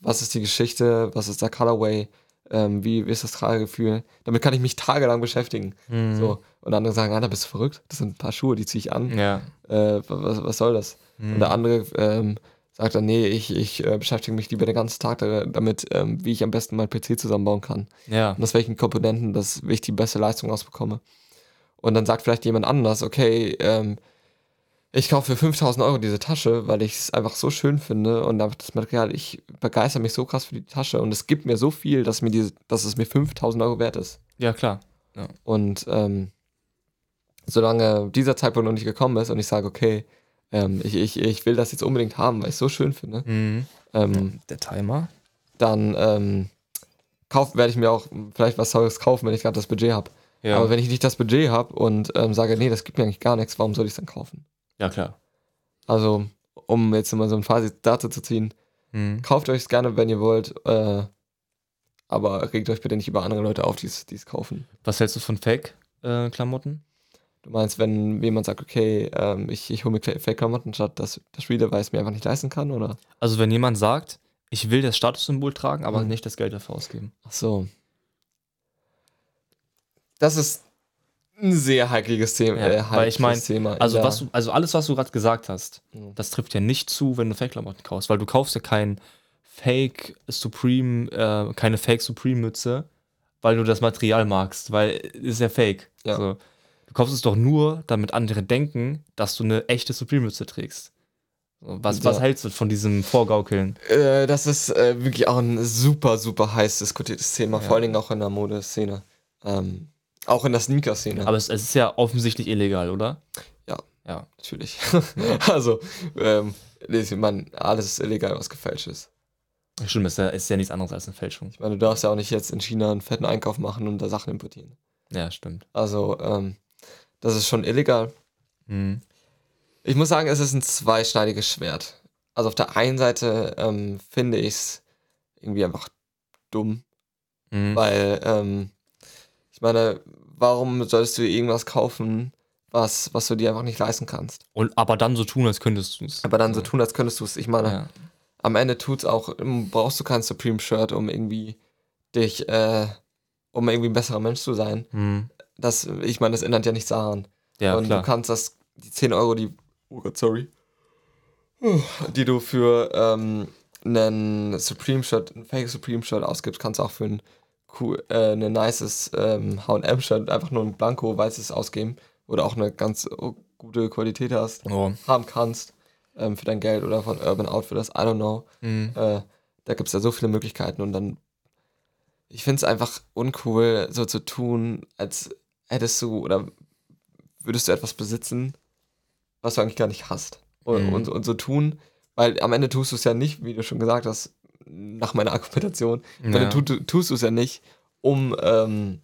Was ist die Geschichte? Was ist der Colorway? Ähm, wie, wie ist das Tragegefühl? Damit kann ich mich tagelang beschäftigen. Mhm. So. Und andere sagen, Alter, bist du verrückt? Das sind ein paar Schuhe, die ziehe ich an. Ja. Äh, was, was soll das? Und der andere ähm, sagt dann, nee, ich, ich äh, beschäftige mich lieber den ganzen Tag da- damit, ähm, wie ich am besten meinen PC zusammenbauen kann. Ja. Und aus welchen Komponenten, dass ich die beste Leistung rausbekomme. Und dann sagt vielleicht jemand anders, okay, ähm, ich kaufe für 5000 Euro diese Tasche, weil ich es einfach so schön finde und einfach das Material, ich begeister mich so krass für die Tasche und es gibt mir so viel, dass, mir diese, dass es mir 5000 Euro wert ist. Ja, klar. Und ähm, solange dieser Zeitpunkt noch nicht gekommen ist und ich sage, okay, ähm, ich, ich, ich will das jetzt unbedingt haben, weil ich es so schön finde, Mhm. ähm, Der Timer. dann ähm, werde ich mir auch vielleicht was Teures kaufen, wenn ich gerade das Budget habe. Ja. Aber wenn ich nicht das Budget habe und ähm, sage, nee, das gibt mir eigentlich gar nichts, warum soll ich es dann kaufen? ja, klar. Also, um jetzt mal so ein Fazit dazu zu ziehen, Mhm. kauft euch es gerne, wenn ihr wollt, äh, aber regt euch bitte nicht über andere Leute auf, die es die es kaufen. Was hältst du von Fake-Klamotten? Du meinst, wenn jemand sagt, okay, ähm, ich, ich hole mir Kla- Fake-Klamotten, statt dass das Reader, weil es mir einfach nicht leisten kann, oder? also, wenn jemand sagt, ich will das Statussymbol tragen, aber Mhm. nicht das Geld dafür ausgeben. Ach so. Das ist ein sehr heikliges Thema. Ja, äh, weil ich heikles mein, Thema in Also, was du, also alles, was du gerade gesagt hast, Mhm. das trifft ja nicht zu, wenn du Fake-Klamotten kaufst, weil du kaufst ja kein Fake Supreme, äh, keine Fake Supreme-Mütze, weil du das Material magst, weil ist ja Fake. Ja. So. Du kaufst es doch nur, damit andere denken, dass du eine echte Supreme-Mütze trägst. Was, Ja. was hältst du von diesem Vorgaukeln? Äh, das ist äh, wirklich auch ein super, super heiß diskutiertes Thema, Ja. vor allen Dingen auch in der Modeszene. Ähm, auch in der Sneaker-Szene. Aber es, es ist ja offensichtlich illegal, oder? Ja. Ja. Natürlich. also, ähm, ich meine, alles ist illegal, was gefälscht ist. Stimmt, ist ja, ist ja nichts anderes als eine Fälschung. Ich meine, du darfst ja auch nicht jetzt in China einen fetten Einkauf machen und da Sachen importieren. Ja, stimmt. Also, ähm, das ist schon illegal. Mhm. Ich muss sagen, es ist ein zweischneidiges Schwert. Also auf der einen Seite ähm, finde ich es irgendwie einfach dumm, Mhm. weil ähm, ich meine, warum solltest du irgendwas kaufen, was, was du dir einfach nicht leisten kannst? Und aber dann so tun, als könntest du es. Aber dann so tun, als könntest du es. Ich meine, Ja. am Ende tut's auch, ähm, brauchst du kein Supreme-Shirt, um irgendwie dich, äh, um irgendwie ein besserer Mensch zu sein. Mhm. Das, ich meine, das ändert ja nichts daran. Ja, und klar. du kannst das, die 10 Euro, die, oh Gott, sorry, die du für ähm, einen Supreme-Shirt, ein Fake Supreme-Shirt ausgibst, kannst du auch für ein, cool, äh, ein nices ähm, H&M-Shirt, einfach nur ein blanko weißes ausgeben, du auch eine ganz oh, gute Qualität hast, Oh. haben kannst ähm, für dein Geld oder von Urban Outfitters, I don't know. Mhm. Äh, da gibt es ja so viele Möglichkeiten und dann, ich finde es einfach uncool, so zu tun, als hättest du oder würdest du etwas besitzen, was du eigentlich gar nicht hast. Und, Mhm. und, und so tun, weil am Ende tust du es ja nicht, wie du schon gesagt hast, nach meiner Argumentation, Ja. Tu, tust du es ja nicht, um ähm,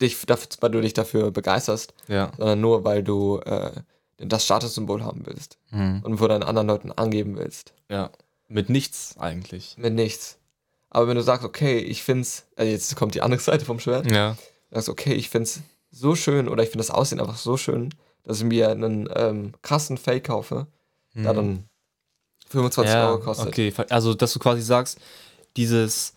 dich dafür, weil du dich dafür begeisterst, Ja. sondern nur, weil du äh, das Statussymbol haben willst Mhm. und wo deinen anderen Leuten angeben willst. Ja. Mit nichts eigentlich. Mit nichts. Aber wenn du sagst, okay, ich find's, also jetzt kommt die andere Seite vom Schwert, Ja. Sagst, okay, ich find's so schön oder ich finde das Aussehen einfach so schön, dass ich mir einen ähm, krassen Fake kaufe, der dann 25 Mhm. ja, Euro kostet. Okay, also dass du quasi sagst, dieses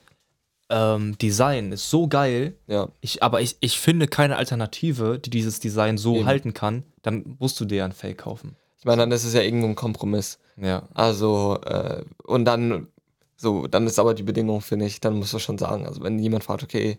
ähm, Design ist so geil, Ja, ich, aber ich, ich finde keine Alternative, die dieses Design so Eben. halten kann, dann musst du dir ein Fake kaufen. ich meine, dann ist es ja irgendwo ein Kompromiss. Ja. Also, äh, und dann, so, dann ist aber die Bedingung, finde ich, dann musst du schon sagen, also wenn jemand fragt, okay,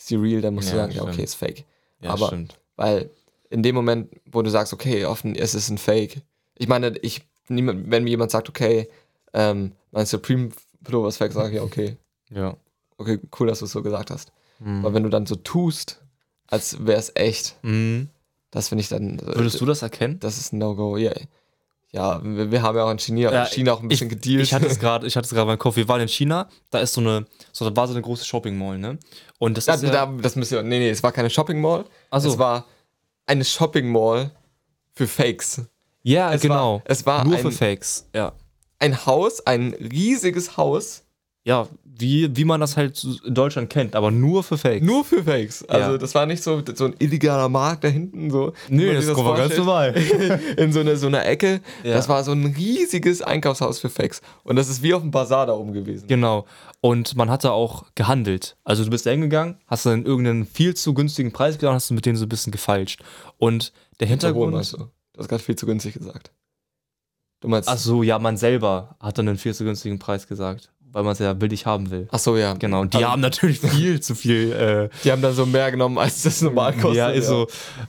ist die real, dann musst du Ja, sagen, ja, okay, stimmt. ist fake. Ja, Aber- stimmt. Weil in dem Moment, wo du sagst, okay, offen, es ist ein Fake. Ich meine, ich, niemand, wenn mir jemand sagt, okay, ähm, mein Supreme Pullover ist fake, sage ich, ja, okay, Ja. okay, cool, dass du es so gesagt hast. Mhm. Aber wenn du dann so tust, als wäre es echt, Mhm. das finde ich dann. äh, Würdest du das erkennen? Das ist ein No-Go, ja. Ja, wir, wir haben ja auch in China, Ja, China auch ein bisschen ich, gedealt. Ich hatte es gerade, ich hatte es gerade beim Kopf. Wir waren in China, da ist so eine, so da war so eine große Shopping Mall, ne? Und das da, ist ja, da, das müsst ihr, nee, nee, es war keine Shopping Mall. Ach so. Es war eine Shopping Mall für Fakes. ja es genau. war- es war nur ein- für Fakes. Ja. ein Haus, ein riesiges Haus, Ja, wie, wie man das halt in Deutschland kennt, aber nur für Fakes. nur für Fakes. Also Ja. das war nicht so, so ein illegaler Markt da hinten, so. Nee, das sich war ganz normal. in so einer so einer Ecke. Ja. Das war so ein riesiges Einkaufshaus für Fakes. Und das ist wie auf dem Bazar da oben gewesen. Genau. Und man hat da auch gehandelt. Also du bist da hingegangen, hast dann irgendeinen viel zu günstigen Preis gedacht und hast du mit denen so ein bisschen gefeilscht. Und der Hintergrund meinst du? Du hast gerade viel zu günstig gesagt. Du meinst. Ach so, ja, man selber hat dann einen viel zu günstigen Preis gesagt, weil man es ja billig haben will. Ach so, ja. Genau, und die Also, haben natürlich viel zu viel. Äh, Die haben dann so mehr genommen, als das normal kostet. ja, ist so.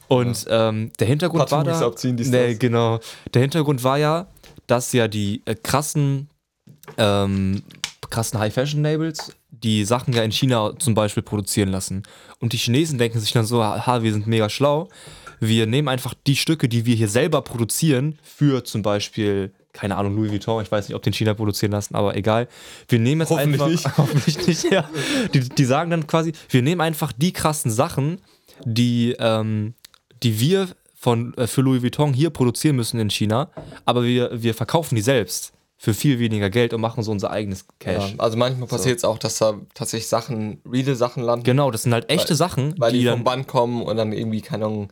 Und ähm, der Hintergrund war Patrouilles da. abziehen, dies, nee, genau. Der Hintergrund war ja, dass ja die äh, krassen, ähm, krassen High-Fashion-Labels die Sachen ja in China zum Beispiel produzieren lassen. Und die Chinesen denken sich dann so, ha, wir sind mega schlau. Wir nehmen einfach die Stücke, die wir hier selber produzieren, für zum Beispiel, keine Ahnung, Louis Vuitton, ich weiß nicht, ob den China produzieren lassen, aber egal. Wir nehmen jetzt Hoffentlich einfach. nicht. Hoffentlich nicht, ja. Die, die sagen dann quasi, wir nehmen einfach die krassen Sachen, die, ähm, die wir von, äh, für Louis Vuitton hier produzieren müssen in China, aber wir, wir verkaufen die selbst für viel weniger Geld und machen so unser eigenes Cash. Ja, also manchmal passiert es auch, dass da tatsächlich Sachen, reale Sachen landen, Genau, das sind halt echte Sachen, weil die, die vom Band kommen und dann irgendwie, keine Ahnung,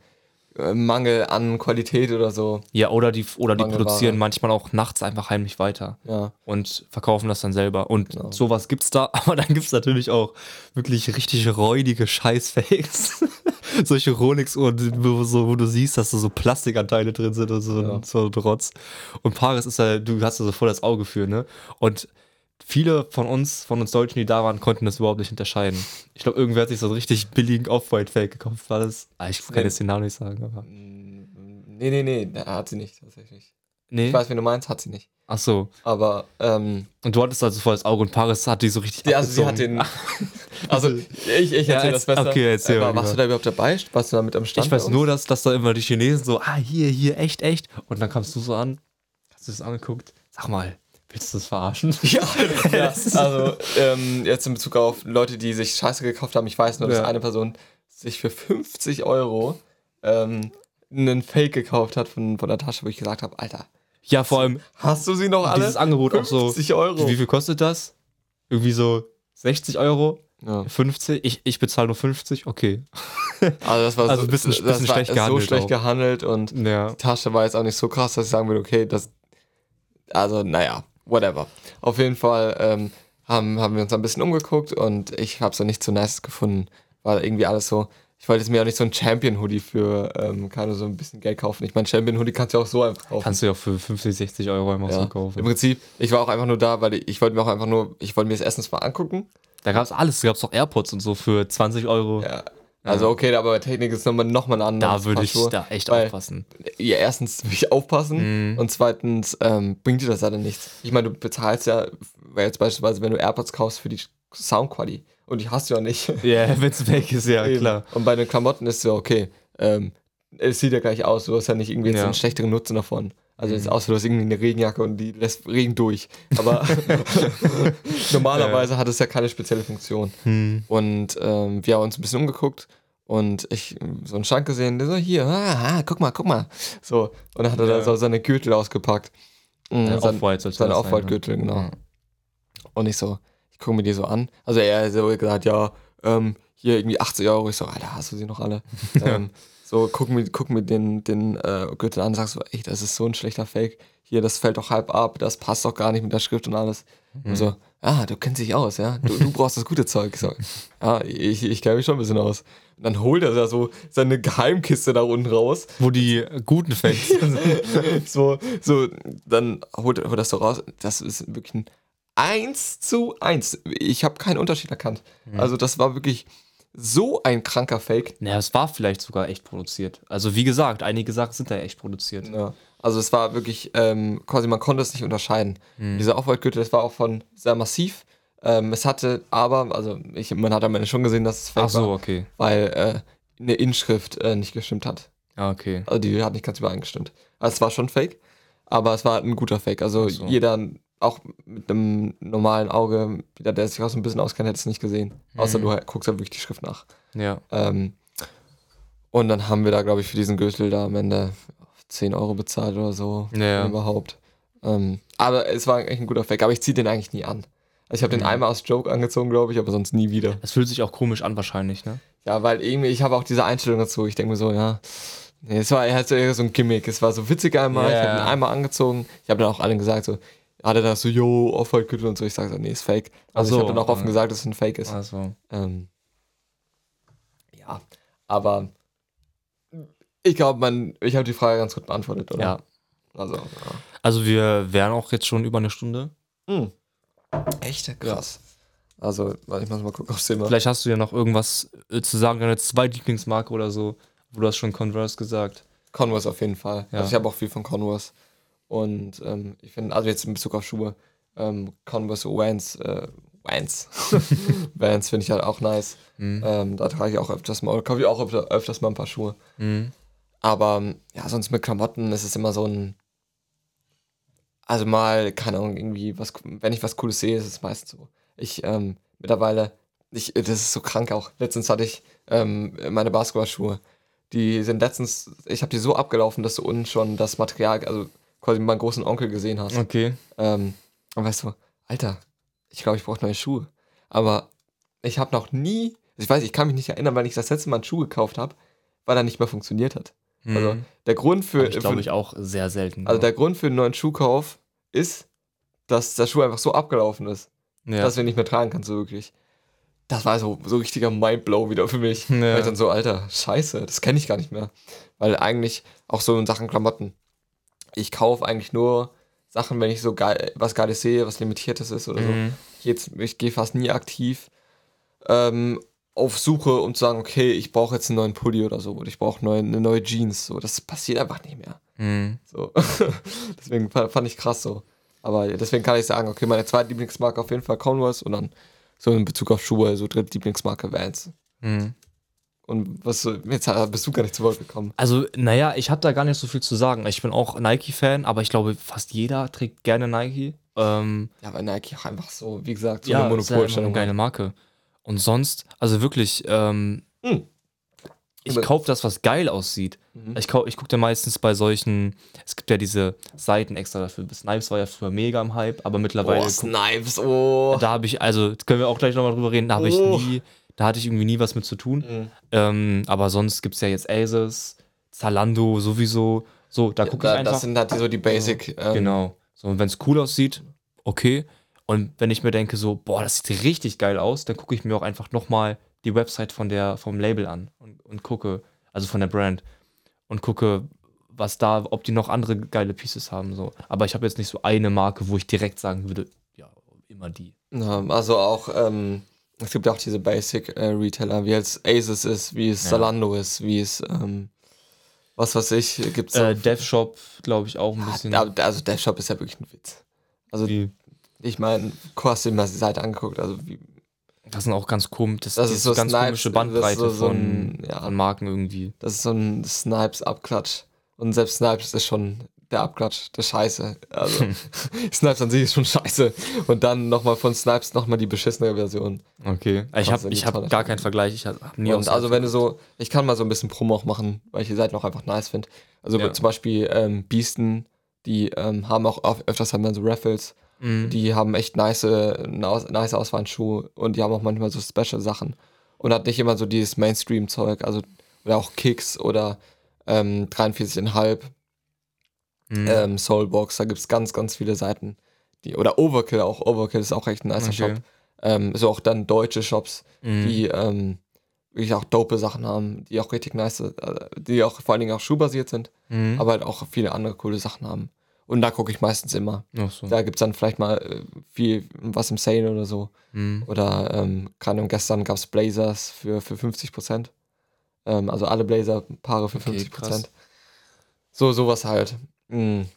Mangel an Qualität oder so. ja, oder die, oder die produzieren manchmal auch nachts einfach heimlich weiter. Ja. und verkaufen das dann selber. Und Genau. sowas gibt's da, aber dann gibt's natürlich auch wirklich richtig räudige Scheißfakes. Solche Rolex-Uhren, wo, so, wo du siehst, dass da so Plastikanteile drin sind und so, Ja. so ein Trotz. Und Paris ist ja, du hast da so voll das Auge für, ne? Und viele von uns, von uns Deutschen, die da waren, konnten das überhaupt nicht unterscheiden. Ich glaube, irgendwer hat sich so einen richtig billigen Off-White-Fake gekauft. War das? Ah, ich kann jetzt den Namen nicht sagen, aber. Nee, nee, nee, nee, hat sie nicht, tatsächlich. Nee? Ich weiß, wen du meinst, hat sie nicht. Ach so. Aber, ähm, Und du hattest also voll das Auge und Paris hat die so richtig. die, also sie hat den. Also, ich, ich Ja, erzähl jetzt- das besser. okay, erzähl Äh, war- warst du da überhaupt dabei? Warst du da mit am Stand? Ich weiß nur, dass, dass da immer die Chinesen so, ah, hier, hier, echt, echt. Und dann kamst du so an, hast du das angeguckt? Sag mal, willst du das verarschen? Ja, ja also ähm, jetzt in Bezug auf Leute, die sich Scheiße gekauft haben, ich weiß nur, dass Ja. eine Person sich für 50 Euro ähm, einen Fake gekauft hat von, von der Tasche, wo ich gesagt habe, Alter, Ja, vor allem hast du sie noch alle? dieses Angebot auch so. 50 Euro. Wie viel kostet das? Irgendwie so 60 Euro? Ja. 50? Ich, ich bezahle nur 50? Okay. Also das war Also so, ein bisschen- bisschen schlecht so gehandelt schlecht auch. gehandelt und Ja. die Tasche war jetzt auch nicht so krass, dass ich sagen würde, okay, das, also naja, whatever. Auf jeden Fall ähm, haben, haben wir uns ein bisschen umgeguckt und ich habe es nicht so nice gefunden, weil irgendwie alles so, ich wollte jetzt mir auch nicht so ein Champion-Hoodie für, ähm, keine so ein bisschen Geld kaufen. Ich meine, Champion-Hoodie kannst du ja auch so einfach kaufen. Kannst du ja auch für 50, 60 Euro einfach so ja. Im kaufen. Prinzip, ich war auch einfach nur da, weil ich, ich wollte mir auch einfach nur, ich wollte mir das erstens mal angucken. Da gab es alles. Da gab es auch AirPods und so für 20 Euro. Ja. Also okay, aber bei Technik ist nochmal noch mal ein anderes Da würde ich da echt weil- aufpassen. ja, erstens will ich aufpassen Mhm. und zweitens ähm, bringt dir das leider nichts. Ich meine, du bezahlst ja, weil jetzt beispielsweise, wenn du AirPods kaufst für die Soundqualität und die hast du ja nicht. Ja, wenn es weg ist, ja, klar. Und bei den Klamotten ist es ja okay. Ähm, es sieht ja gleich aus, du hast ja nicht irgendwie jetzt Ja. einen schlechteren Nutzen davon. Also es Mhm. ist aus, du hast irgendwie eine Regenjacke und die lässt Regen durch. Aber normalerweise hat es ja keine spezielle Funktion. Hm. Und ähm, wir haben uns ein bisschen umgeguckt und ich so einen Schrank gesehen, der so, hier, ah, ah, guck mal, guck mal. So, und dann hat er Ja. da so seine Gürtel ausgepackt. Mhm, Ja, sein- sollte seine ne? Off-White-Gürtel, genau. Ja. Und ich so, ich gucke mir die so an. Also er hat so gesagt, ja, ähm, hier irgendwie 80 Euro. Ich so, Alter, hast du sie noch alle? ähm, so, guck mir, guck mir den, den äh, Gürtel an, sagst so, ey, das ist so ein schlechter Fake. Hier, das fällt doch halb ab, das passt doch gar nicht mit der Schrift und alles. Und so, ah, du kennst dich aus, ja? Du, du brauchst das gute Zeug. So, ja, ich, ich kenne mich schon ein bisschen aus. Und dann holt er da so seine Geheimkiste da unten raus. Wo die guten Fakes sind. so, so, dann holt, holt das so raus. Das ist wirklich ein 1 zu 1. Ich habe keinen Unterschied erkannt. Also, das war wirklich so ein kranker Fake. Naja, es war vielleicht sogar echt produziert. Also wie gesagt, einige Sachen sind da echt produziert. Ja. Also, es war wirklich, ähm, quasi, man konnte es nicht unterscheiden. Dieser Aufwaldgürtel, das war auch von sehr massiv. Ähm, es hatte aber, also, ich, man hat am Ende schon gesehen, dass es fake Ach so, war, okay. weil äh, eine Inschrift äh, nicht gestimmt hat. Ja, okay. Also die hat nicht ganz übereingestimmt. Also es war schon Fake, aber es war ein guter Fake. Also so. jeder, auch mit einem normalen Auge, jeder, der sich auch so ein bisschen auskennt, hätte es nicht gesehen. Außer Mhm. du guckst halt wirklich die Schrift nach. Ja. Ähm, und dann haben wir da, glaube ich, für diesen Gürtel da am Ende 10 Euro bezahlt oder so. Ja. Überhaupt. Ähm, aber es war eigentlich ein guter Fake, aber ich ziehe den eigentlich nie an. Also ich habe den Mhm. einmal aus Joke angezogen, glaube ich, aber sonst nie wieder. Es fühlt sich auch komisch an, wahrscheinlich, ne? Ja, weil irgendwie, ich habe auch diese Einstellung dazu. Ich denke mir so, ja, nee, es war halt so eher so ein Gimmick. Es war so witzig einmal, ich Ja. habe ihn einmal angezogen. Ich habe dann auch allen gesagt, so, hatte da so, yo, Off-White-Gürtel und so. Ich sage so, nee, ist fake. Also Ach ich so, habe dann auch offen ja. gesagt, dass es ein Fake ist. Also. Ähm, ja, aber ich glaube, man, ich habe die Frage ganz gut beantwortet, oder? Ja. Also, ja. Also wir wären auch jetzt schon über eine Stunde. Hm. Echt? Krass. Also, warte, ich muss mal gucken aufs Thema. Vielleicht hast du ja noch irgendwas äh, zu sagen, deine Zweitlieblingsmarke oder so. Wo du hast schon Converse gesagt. Converse auf jeden Fall. Ja. Also ich habe auch viel von Converse. Und ähm, ich finde, also jetzt in Bezug auf Schuhe, ähm, Converse Vans, äh, Vans, Vans finde ich halt auch nice. Mhm. Ähm, da trage ich auch öfters mal, oder kaufe ich auch öfter, öfters mal ein paar Schuhe. Mhm. Aber ähm, ja, sonst mit Klamotten ist es immer so ein, also mal, keine Ahnung, irgendwie, was, wenn ich was Cooles sehe, ist es meistens so. Ich, ähm, mittlerweile, ich, das ist so krank auch. Letztens hatte ich ähm, meine Basketballschuhe. Die sind letztens, ich habe die so abgelaufen, dass du unten schon das Material, also quasi meinen großen Onkel gesehen hast. Okay. Ähm, und weißt du, Alter, ich glaube, ich brauche neue Schuhe. Aber ich habe noch nie, ich weiß, ich kann mich nicht erinnern, weil ich das letzte Mal einen Schuh gekauft habe, weil er nicht mehr funktioniert hat. Also Mhm. der Grund für, Hab ich glaube ich auch sehr selten. also der Grund für einen neuen Schuhkauf ist, dass der Schuh einfach so abgelaufen ist, ja. dass du ihn nicht mehr tragen kannst, so wirklich. Das war so, so richtiger Mindblow wieder für mich. Ja. Weil ich dann so, Alter, scheiße, das kenne ich gar nicht mehr. Weil eigentlich auch so in Sachen Klamotten, ich kaufe eigentlich nur Sachen, wenn ich so geil, was Geiles sehe, was Limitiertes ist oder so. Mhm. Ich, jetzt- ich gehe fast nie aktiv ähm, auf Suche, um zu sagen, okay, ich brauche jetzt einen neuen Pulli oder so, oder ich brauche neue, eine neue Jeans. So, das passiert einfach nicht mehr. Mhm. So. deswegen fa- fand ich krass so. Aber deswegen kann ich sagen, okay, meine zweite Lieblingsmarke auf jeden Fall Converse und dann so in Bezug auf Schuhe, so dritte Lieblingsmarke Vans. Mhm. Und was jetzt bist du gar nicht zu Wort gekommen. Also, naja, ich habe da gar nicht so viel zu sagen. Ich bin auch Nike-Fan, aber ich glaube, fast jeder trägt gerne Nike. Ähm, Ja, weil Nike auch einfach so, wie gesagt, so ja, eine ist ja Monopolstellung. eine geile Marke. Und sonst, also wirklich, ähm, Hm. ich kaufe das, was geil aussieht. Mhm. Ich, ich gucke da meistens bei solchen, es gibt ja diese Seiten extra dafür. Snipes war ja früher mega im Hype, aber mittlerweile Oh, Snipes, oh. Da habe ich, also können wir auch gleich nochmal drüber reden, da habe ich Oh. nie, da hatte ich irgendwie nie was mit zu tun. Mhm. Ähm, aber sonst gibt es ja jetzt Asus, Zalando sowieso. So, da gucke ich Da, einfach. das sind halt so die Basic. Ähm, genau. So, und wenn es cool aussieht, okay. Und wenn ich mir denke, so, boah, das sieht richtig geil aus, dann gucke ich mir auch einfach nochmal die Website von der, vom Label an und, und gucke, also von der Brand, und gucke, was da, ob die noch andere geile Pieces haben. So. Aber ich habe jetzt nicht so eine Marke, wo ich direkt sagen würde, ja, immer die. Ja, also auch, ähm, es gibt auch diese Basic-Retailer, wie jetzt Asus ist, wie es Ja. Zalando ist, wie es, ähm, was weiß ich, gibt's Äh, auch- DevShop, glaube ich, auch ein bisschen. Ja, also der Shop ist ja wirklich ein Witz. Also die, ich meine, du hast dir mal die Seite angeguckt, also wie, das sind auch ganz komisch, das, Das ist so ganz Snipes, komische Bandbreite so- so von, ein- ja. von Marken irgendwie. das ist so ein Snipes-Abklatsch. Und selbst Snipes ist schon der Abklatsch, der Scheiße. Also Snipes an sich ist schon scheiße. Und dann nochmal von Snipes nochmal die beschissene Version. Okay. Ich habe ich hab gar keinen Vergleich. Ich habe nie Und also wenn du so, ich kann mal so ein bisschen Promo auch machen, weil ich die Seiten auch einfach nice finde. Also Ja. zum Beispiel ähm, Beasten, die ähm, haben auch öf- öfters haben dann so Raffles. Mhm. Die haben echt nice, nice Auswahl an und die haben auch manchmal so Special Sachen. Und hat nicht immer so dieses Mainstream-Zeug, also oder auch Kicks oder ähm, 43,5, Mhm. ähm, Soulbox, da gibt es ganz, ganz viele Seiten. Die, oder Overkill auch, Overkill ist auch echt ein nicer Okay. Shop. Ähm, so auch dann deutsche Shops, Mhm. die ähm, wirklich auch dope Sachen haben, die auch richtig nice, äh, die auch vor allen Dingen auch schuhbasiert sind, Mhm. aber halt auch viele andere coole Sachen haben. Und da gucke ich meistens immer. So. Da gibt es dann vielleicht mal äh, viel was im Sale oder so. Mhm. Oder ähm, Ahnung, gestern gab es Blazers für, für 50%. Ähm, also alle Blazer-Paare für Okay, 50%. krass. So, sowas halt. Mhm.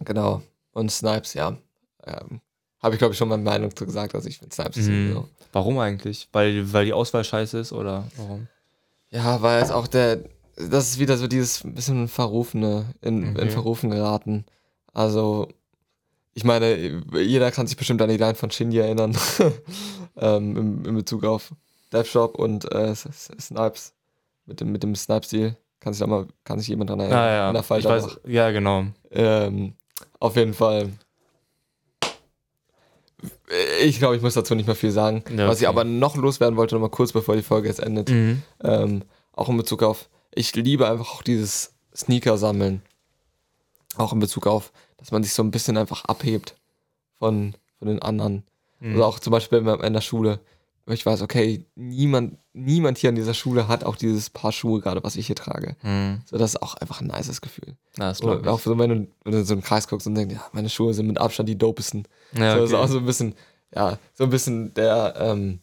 Genau. Und Snipes, ja. Ähm, Habe ich, glaube ich, schon meine Meinung zu gesagt. Also ich finde Snipes Mhm. so. Warum eigentlich? Weil, weil die Auswahl scheiße ist oder warum? Ja, weil es auch der, das ist wieder so dieses bisschen Verrufene, in, in Okay. Verrufen geraten. Also, ich meine, jeder kann sich bestimmt an die Line von Shinji erinnern, ähm, in, in Bezug auf DevShop und äh, Snipes, mit dem, mit dem Snipe-Stil. Kann sich da mal, kann sich jemand dran erinnern? Ah, ja. Fall ich weiß, ja, genau. Ähm, auf jeden Fall. Ich glaube, ich muss dazu nicht mehr viel sagen. Ja, Was ich okay. aber noch loswerden wollte, noch mal kurz bevor die Folge jetzt endet, Mhm. ähm, auch in Bezug auf, ich liebe einfach auch dieses Sneaker sammeln. Auch in Bezug auf, dass man sich so ein bisschen einfach abhebt von, von den anderen. Mhm. Also auch zum Beispiel in der Schule, wo ich weiß, okay, niemand, niemand hier an dieser Schule hat auch dieses Paar Schuhe gerade, was ich hier trage. Mhm. So, das ist auch einfach ein nices Gefühl. Ja, das Oder auch so, wenn du, wenn du in so einen Kreis guckst und denkst, ja, meine Schuhe sind mit Abstand die dopesten. Ja, So, das ist okay. auch so ein bisschen, ja, so ein bisschen der, ähm,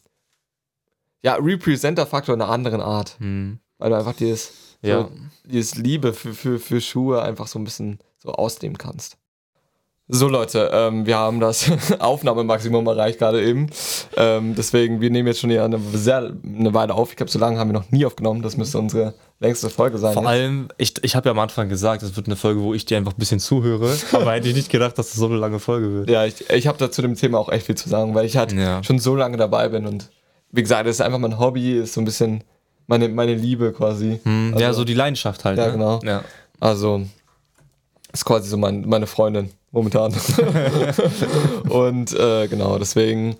ja, Representer-Faktor einer anderen Art. Mhm. Weil du einfach dieses, Ja. so, dieses Liebe für, für, für Schuhe einfach so ein bisschen so ausleben kannst. So Leute, ähm, wir haben das Aufnahmemaximum erreicht gerade eben. Ähm, deswegen, wir nehmen jetzt schon hier eine, sehr, eine Weile auf. Ich glaube, so lange haben wir noch nie aufgenommen. Das müsste unsere längste Folge sein. Vor jetzt. allem, ich, ich habe ja am Anfang gesagt, es wird eine Folge, wo ich dir einfach ein bisschen zuhöre. aber hätte ich nicht gedacht, dass es so eine lange Folge wird. Ja, ich, ich habe da zu dem Thema auch echt viel zu sagen, weil ich halt Ja. schon so lange dabei bin und wie gesagt, das ist einfach mein Hobby, ist so ein bisschen meine, meine Liebe quasi. Hm, ja, Also- so die Leidenschaft halt. Ja, ne? genau. Ja. Also ist quasi so mein, meine Freundin momentan. und äh, genau, deswegen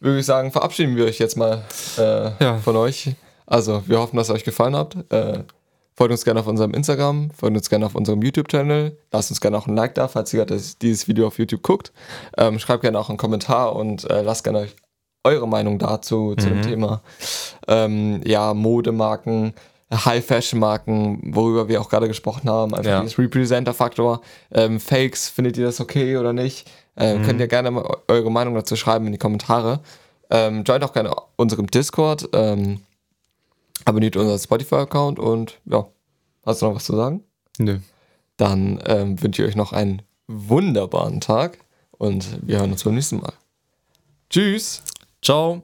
würde ich sagen, verabschieden wir euch jetzt mal äh, Ja. von euch. Also wir hoffen, dass es euch gefallen hat. Äh, folgt uns gerne auf unserem Instagram, folgt uns gerne auf unserem YouTube-Channel. Lasst uns gerne auch ein Like da, falls ihr gerade dieses Video auf YouTube guckt. Ähm, schreibt gerne auch einen Kommentar und äh, lasst gerne euch eure Meinung dazu zu dem Thema. Ähm, ja, Modemarken, High-Fashion-Marken, worüber wir auch gerade gesprochen haben, einfach Ja. dieses Representer-Faktor. Ähm, Fakes, findet ihr das okay oder nicht? Ähm, Könnt ihr gerne mal eu- eure Meinung dazu schreiben in die Kommentare. Ähm, joint auch gerne unserem Discord, ähm, abonniert unseren Spotify-Account und ja, hast du noch was zu sagen? Nö. Dann ähm, wünsche ich euch noch einen wunderbaren Tag und wir hören uns beim nächsten Mal. Tschüss! Ciao.